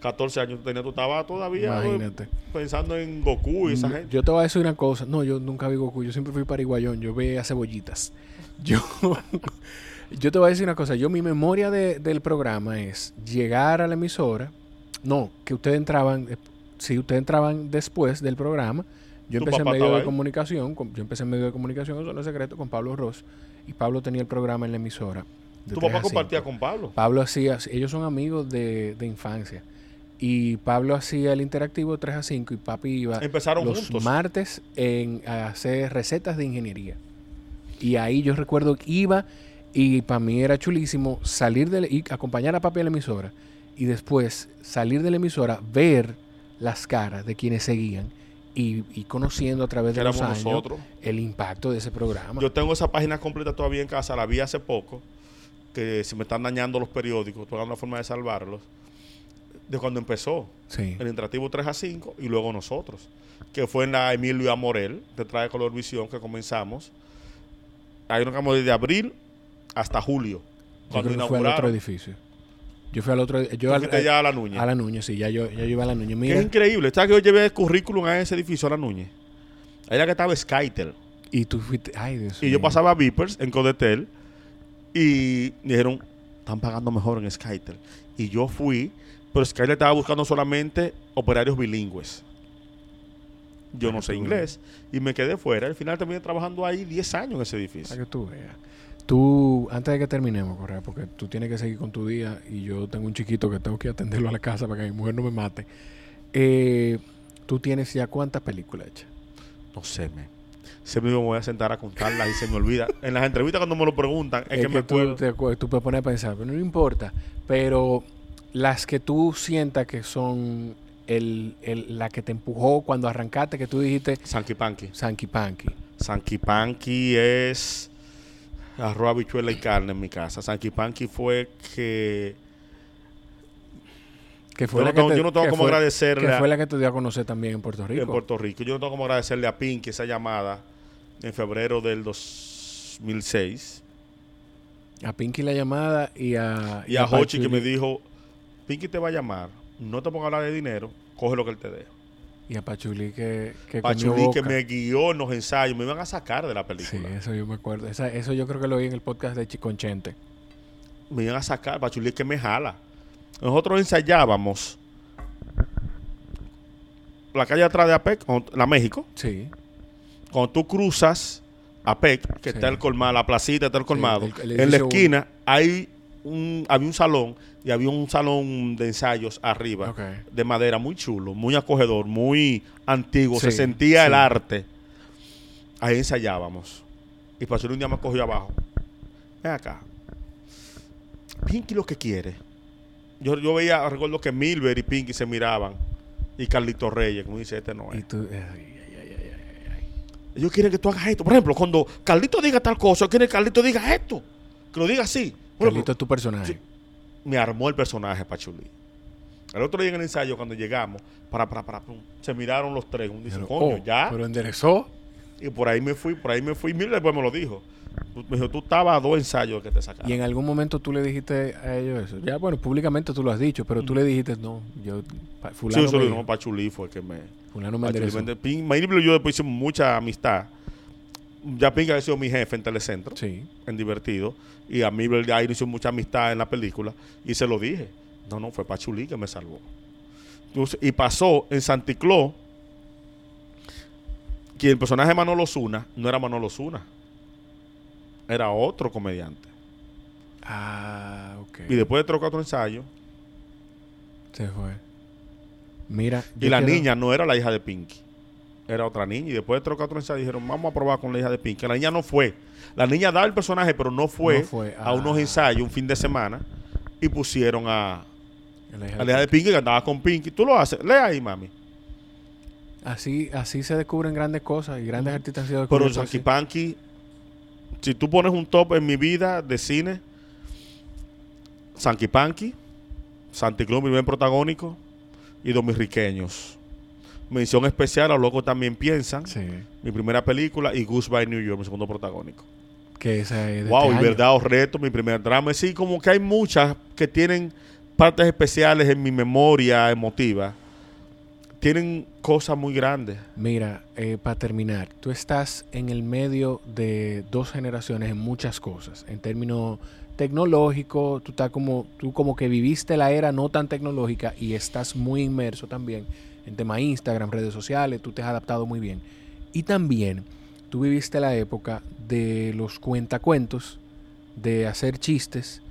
14 años tú tenías, tú estabas todavía Imagínate. pensando en Goku y esa Mm, gente. Yo te voy a decir una cosa. No, yo nunca vi Goku. Yo siempre fui pariguayón. Yo veía cebollitas. *laughs* Yo, yo te voy a decir una cosa. Yo, mi memoria de- del programa es llegar a la emisora. No, que ustedes entraban. eh, Si ustedes entraban después del programa, yo empecé en medio de ahí. comunicación. con- yo empecé en medio de comunicación, eso no es secreto, con Pablo Ross. Y Pablo tenía el programa en la emisora. Tu 3 papá compartía 5. con Pablo. Pablo hacía, ellos son amigos de, de infancia. Y Pablo hacía el interactivo 3 a 5 y papi iba Empezaron los juntos. martes en, a hacer recetas de ingeniería. Y ahí yo recuerdo que iba y para mí era chulísimo salir de la- y acompañar a papi a la emisora y después salir de la emisora, ver las caras de quienes seguían y, y conociendo a través de los años nosotros. el impacto de ese programa. Yo tengo esa página completa todavía en casa, la vi hace poco, que se me están dañando los periódicos, estoy dando una forma de salvarlos, de cuando empezó. sí. el interactivo 3 a 5 y luego nosotros, que fue en la Emilio Amorel, detrás de Color Visión, que comenzamos. Ahí nos quedamos desde abril hasta julio, Yo cuando que fue al otro inauguraron. edificio. Yo fui al otro yo al- ya a la Núñez. a la Núñez, sí, ya yo, ya yo iba a la Núñez. Mira, es increíble. ¿Sabes que yo llevé el currículum a ese edificio, a la Núñez? Era que estaba Skytel. Y tú fuiste. Ay, Dios Y yo pasaba a Vipers en Codetel y dijeron, están pagando mejor en Skytel. Y yo fui, pero Skytel estaba buscando solamente operarios bilingües. Yo no sé inglés y me quedé fuera. Al final terminé trabajando ahí 10 años en ese Para edificio. que tú veas. Tú, antes de que terminemos, Correa, porque tú tienes que seguir con tu día y yo tengo un chiquito que tengo que atenderlo a la casa para que mi mujer no me mate. Eh, tú tienes ya cuántas películas hechas. No sé, me. Se me voy a sentar a contarlas y se me olvida. *laughs* En las entrevistas cuando me lo preguntan, es, que, me tú, acuerdo. te acuer- tú puedes poner a pensar, pero no importa. Pero las que tú sientas que son el, el- la que te empujó cuando arrancaste, que tú dijiste Sanky Panky. Sanky Panky. Sanky Panky es arroz, habichuela y carne en mi casa. Sanky Panky fue que Que fue Yo la no tengo- que te- yo no tengo que fue- agradecerle Que a- fue la que te dio a conocer también en Puerto Rico. en Puerto Rico. Yo no tengo como agradecerle a Pinky esa llamada en febrero del 2006 A Pinky la llamada y a... y a Hochi que me dijo, Pinky te va a llamar, no te pongas a hablar de dinero, coge lo que él te dé. Y a Pachuli que, que Pachulí que me guió en los ensayos, me iban a sacar de la Sí, película. eso yo me acuerdo. Esa- eso yo creo que lo vi en el podcast de Chiconchente. Me iban a sacar, Pachulí que me jala. Nosotros ensayábamos la calle atrás de APEC, la México, Sí. cuando tú cruzas APEC, que Sí. está el colmado, la placita está el colmado, el- el en la esquina hay un, había un salón y había un salón de ensayos arriba de madera muy chulo, muy acogedor, muy antiguo, se Sí, sentía el arte. Ahí ensayábamos. Y Pachuli un día me cogió abajo. Ven acá. Pinky lo que quiere. Yo, yo veía, recuerdo que Milber y Pinky se miraban. Y Carlito Reyes, como dice, este no Y es. tú... ay, ay, ay, ay, ay, ay. Ellos quieren que tú hagas esto. Por ejemplo, cuando Carlito diga tal cosa, quieren que Carlito diga esto. Que lo diga así. Carlito es tu personaje. sí. me armó el personaje Pachulí. El otro día en el ensayo, cuando llegamos, para, para, para, pum, se miraron los tres. Uno dice, Pero, coño, oh, ya. Pero enderezó. Y por ahí me fui, por ahí me fui. Mira, después me lo dijo. Me dijo, tú estabas a dos ensayos que te sacaron. Y en algún momento tú le dijiste a ellos eso. Ya, bueno, públicamente tú lo has dicho, pero tú le dijiste, no, yo... pa- Sí, Fulano, eso me, lo dijo, Pachulí fue el que me... fulano me enderezó. y yo después hicimos mucha amistad. Ya Pink había sido mi jefe en Telecentro. Sí. en Divertido. Y a mí ya inició mucha amistad en la película. Y se lo dije. No, no, fue Pachulí que me salvó. Entonces, y pasó en Santicló que el personaje de Manolo Zuna no era Manolo Zuna. Era otro comediante. Ah, ok. Y después de tres o cuatro ensayos, Se fue. Mira. y la quiero- niña no era la hija de Pinky. Era otra niña. Y después de tres o cuatro ensayos dijeron, vamos a probar con la hija de Pinky. La niña no fue. La niña daba el personaje, pero no fue, No fue, a unos ah. ensayos un fin de semana. Y pusieron a, la hija a de la hija de Pinky que andaba con Pinky. Tú lo haces. Lee ahí, mami. Así, así se descubren grandes cosas y grandes artistas han sido Pero Sanky. Panky, si tú pones un top en mi vida de cine, Sanky Panky, Santiclón, mi buen protagónico, y Dominriqueños. Mención especial Los Locos También Piensan, Sí. mi primera película, y Goodbye New York, mi segundo protagónico. Que esa es de wow, este y año. Verdad o Reto, mi primer drama. Sí, como que hay muchas que tienen partes especiales en mi memoria emotiva. Tienen cosas muy grandes. Mira, para terminar, tú estás en el medio de dos generaciones en muchas cosas. En términos tecnológicos, tú estás como, tú como que viviste la era no tan tecnológica y estás muy inmerso también en tema Instagram, redes sociales, tú te has adaptado muy bien. Y también tú viviste la época de los cuentacuentos, de hacer chistes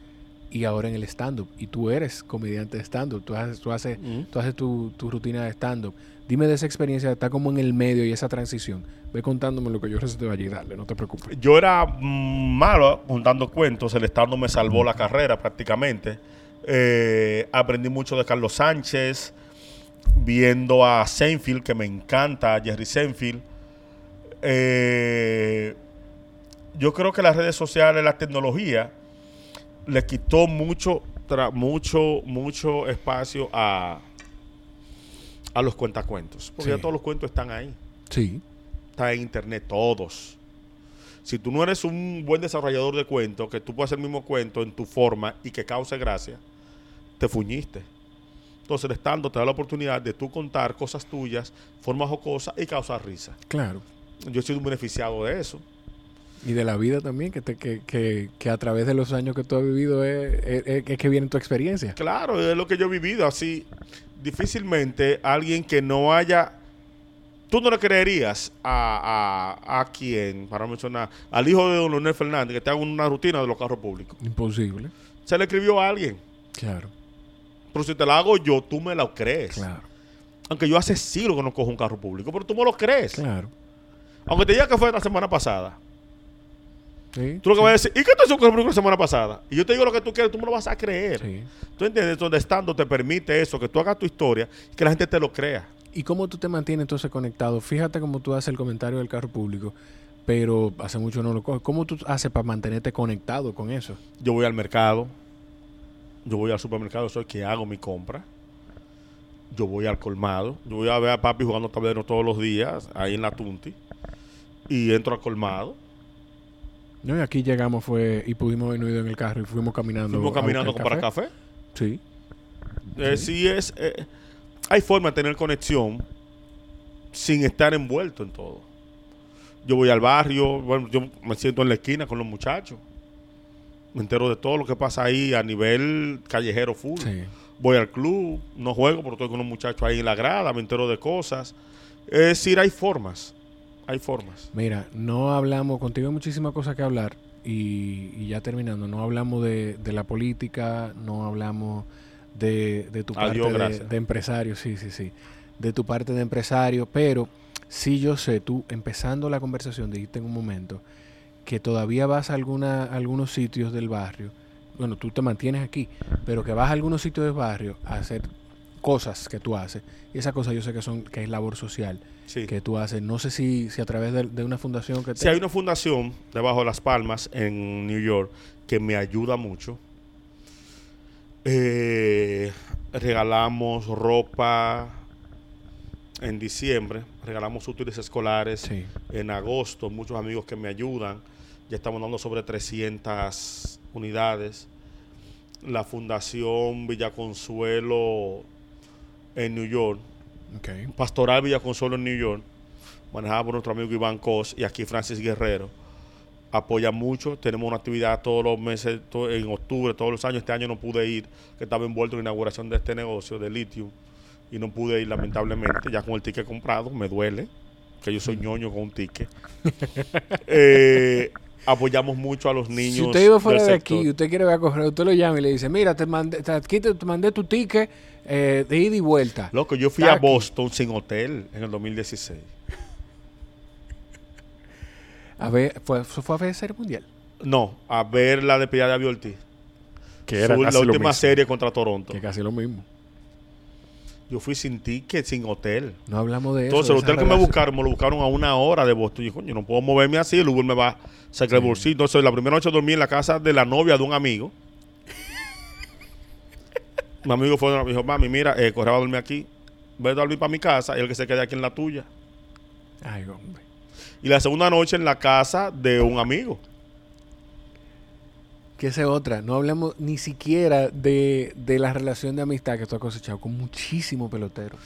y ahora en el stand-up. Y tú eres comediante de stand-up, tú haces, tú haces Mm. tú haces tu, tu rutina de stand-up. Dime de esa experiencia, está como en el medio y esa transición. Ve contándome lo que yo recito allí, dale, no te preocupes. Yo era malo contando cuentos, el Estado me salvó la carrera prácticamente. Eh, aprendí mucho de Carlos Sánchez, viendo a Seinfeld, que me encanta, Jerry Seinfeld. Eh, yo creo que las redes sociales, la tecnología, le quitó mucho, mucho, mucho espacio a, a los cuentacuentos. Porque Sí. ya todos los cuentos están ahí Sí. está en internet, todos. Si tú no eres un buen desarrollador de cuentos, que tú puedes hacer el mismo cuento en tu forma y que cause gracia, te fuñiste. Entonces el estando te da la oportunidad de tú contar cosas tuyas, formas jocosas y causar risa. Claro. yo he sido un beneficiado de eso. Y de la vida también, que, te, que, que, que a través de los años que tú has vivido es, es- que viene tu experiencia. Claro, es lo que yo he vivido. Así, difícilmente alguien que no haya. Tú no le creerías a, a, a quien, para no mencionar, al hijo de don Leonel Fernández, que te haga una rutina de los carros públicos. Imposible. Se le escribió a alguien. Claro, Pero si te la hago yo, tú me lo crees. claro, Aunque yo hace siglos que no cojo un carro público, pero tú me lo crees. claro. Aunque te diga que fue la semana pasada. Sí, Tú lo que sí, vas a decir, ¿y qué te hizo un carro público la semana pasada? Y yo te digo lo que tú quieres, tú me lo vas a creer. sí. ¿Tú entiendes? Donde estando te permite eso, que tú hagas tu historia y que la gente te lo crea. ¿Y cómo tú te mantienes entonces conectado? Fíjate cómo tú haces el comentario del carro público, pero hace mucho no lo coges. ¿Cómo tú haces para mantenerte conectado con eso? Yo voy al mercado, yo voy al supermercado, soy que hago mi compra. Yo voy al colmado, yo voy a ver a papi jugando tablero todos los días, ahí en la Tunti, y entro al colmado. No, y aquí llegamos fue y pudimos ido en el carro y fuimos caminando. Fuimos caminando a buscar comprar café. Sí. Eh, sí es, eh, hay forma de tener conexión sin estar envuelto en todo. Yo voy al barrio, bueno, yo me siento en la esquina con los muchachos. Me entero de todo lo que pasa ahí a nivel callejero full. Sí. Voy al club, no juego, pero estoy con los muchachos ahí en la grada, me entero de cosas. Es decir, hay formas. Hay formas. Mira, no hablamos, contigo hay muchísimas cosas que hablar y, y ya terminando, no hablamos de, de la política, no hablamos de, de tu parte de, de empresario, sí, sí, sí, de tu parte de empresario, pero sí yo sé, tú empezando la conversación dijiste en un momento que todavía vas a alguna, a algunos sitios del barrio, bueno, tú te mantienes aquí, pero que vas a algunos sitios del barrio a hacer cosas que tú haces, y esas cosas yo sé que son, que es labor social, Sí. que tú haces. No sé si, si a través de, de una fundación que te... Si hay una fundación debajo de Las Palmas en New York que me ayuda mucho. Eh, regalamos ropa en diciembre, regalamos útiles escolares Sí. en agosto, muchos amigos que me ayudan. Ya estamos dando sobre 300 unidades. La Fundación Villaconsuelo en New York Ok. Pastoral Villa Consuelo en New York, manejada por nuestro amigo Iván Cos y aquí Francis Guerrero. Apoya mucho, tenemos una actividad todos los meses, to- en octubre, todos los años. Este año no pude ir, que estaba envuelto en la inauguración de este negocio de litio y no pude ir lamentablemente, ya con el ticket comprado, me duele, que yo soy ñoño con un ticket. *laughs* Eh, apoyamos mucho a los niños. Si usted iba fuera del de sector. aquí y usted quiere ver a correr, usted lo llama y le dice, mira, te mandé, te, aquí te, te mandé tu ticket eh, de ida y vuelta. Loco, yo fui Está a aquí. Boston sin hotel en el 2016. A ver, fue, fue a ver Serie Mundial. No, a ver la despedida de Avi Ortiz. Que Su- la última serie contra Toronto. Que casi lo mismo. Yo fui sin ticket, sin hotel. No hablamos de eso. Entonces, el hotel que me buscaron, me lo buscaron a una hora de Boston. Y yo, coño, no puedo moverme así, el Uber me va a sacar el bolsillo. Entonces, la primera noche dormí en la casa de la novia de un amigo. *laughs* Mi amigo fue, me dijo, mami, mira, eh, Correa va a dormir aquí. Ve a dormir para mi casa y el que se quede aquí en la tuya. Ay, hombre. Y la segunda noche en la casa de un amigo. Que esa es otra. No hablamos ni siquiera de, de la relación de amistad que tú has cosechado con muchísimos peloteros.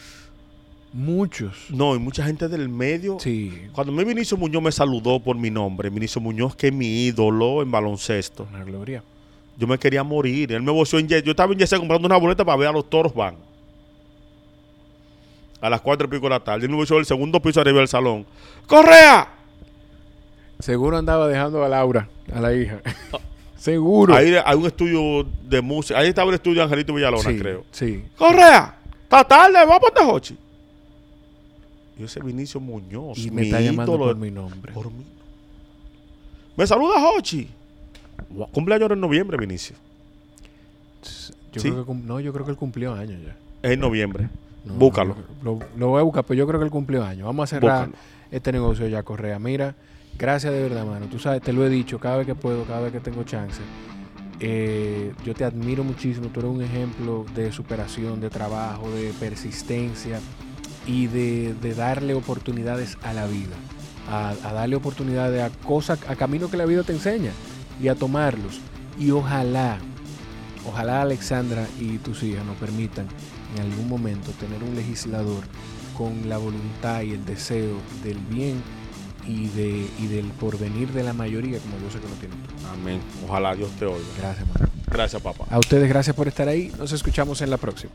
Muchos. No, y mucha gente del medio. Sí. Cuando me Vinicio Muñoz me saludó por mi nombre, Vinicio Muñoz, que es mi ídolo en baloncesto. Una gloria. Yo me quería morir. Él me voció en Yes. Yo estaba en Yes comprando una boleta para ver a los toros van. A las cuatro y pico de la tarde. Él me voció del segundo piso arriba del salón. ¡Correa! Seguro andaba dejando a Laura, a la hija. Seguro. Ahí hay un estudio de música. Ahí estaba el estudio de Angelito Villalona, sí, creo. Sí. ¡Correa! ¡Está tarde! ¡Va para Tejochi! Y ese Vinicio Muñoz. Y me está llamando por mi nombre. por mí. Me saluda Hochi. Cumpleaños en noviembre, Vinicio. Yo Sí. creo que cum- no, yo creo que él cumplió años ya. Es en noviembre. No, Búscalo. Lo, lo voy a buscar, pero yo creo que él cumplió años. Vamos a cerrar Búscalo. este negocio ya, Correa. Mira, gracias de verdad, mano. Tú sabes, te lo he dicho cada vez que puedo, cada vez que tengo chance. Eh, yo te admiro muchísimo. Tú eres un ejemplo de superación, de trabajo, de persistencia y de, darle oportunidades a la vida. A, a darle oportunidades a cosas, a caminos que la vida te enseña y a tomarlos. Y ojalá, ojalá Alexandra y tus hijas nos permitan en algún momento tener un legislador con la voluntad y el deseo del bien y, de, y del porvenir de la mayoría, como yo sé que lo tienen. Amén. Ojalá Dios te oiga. Gracias, hermano. Gracias, papá. A ustedes, gracias por estar ahí. Nos escuchamos en la próxima.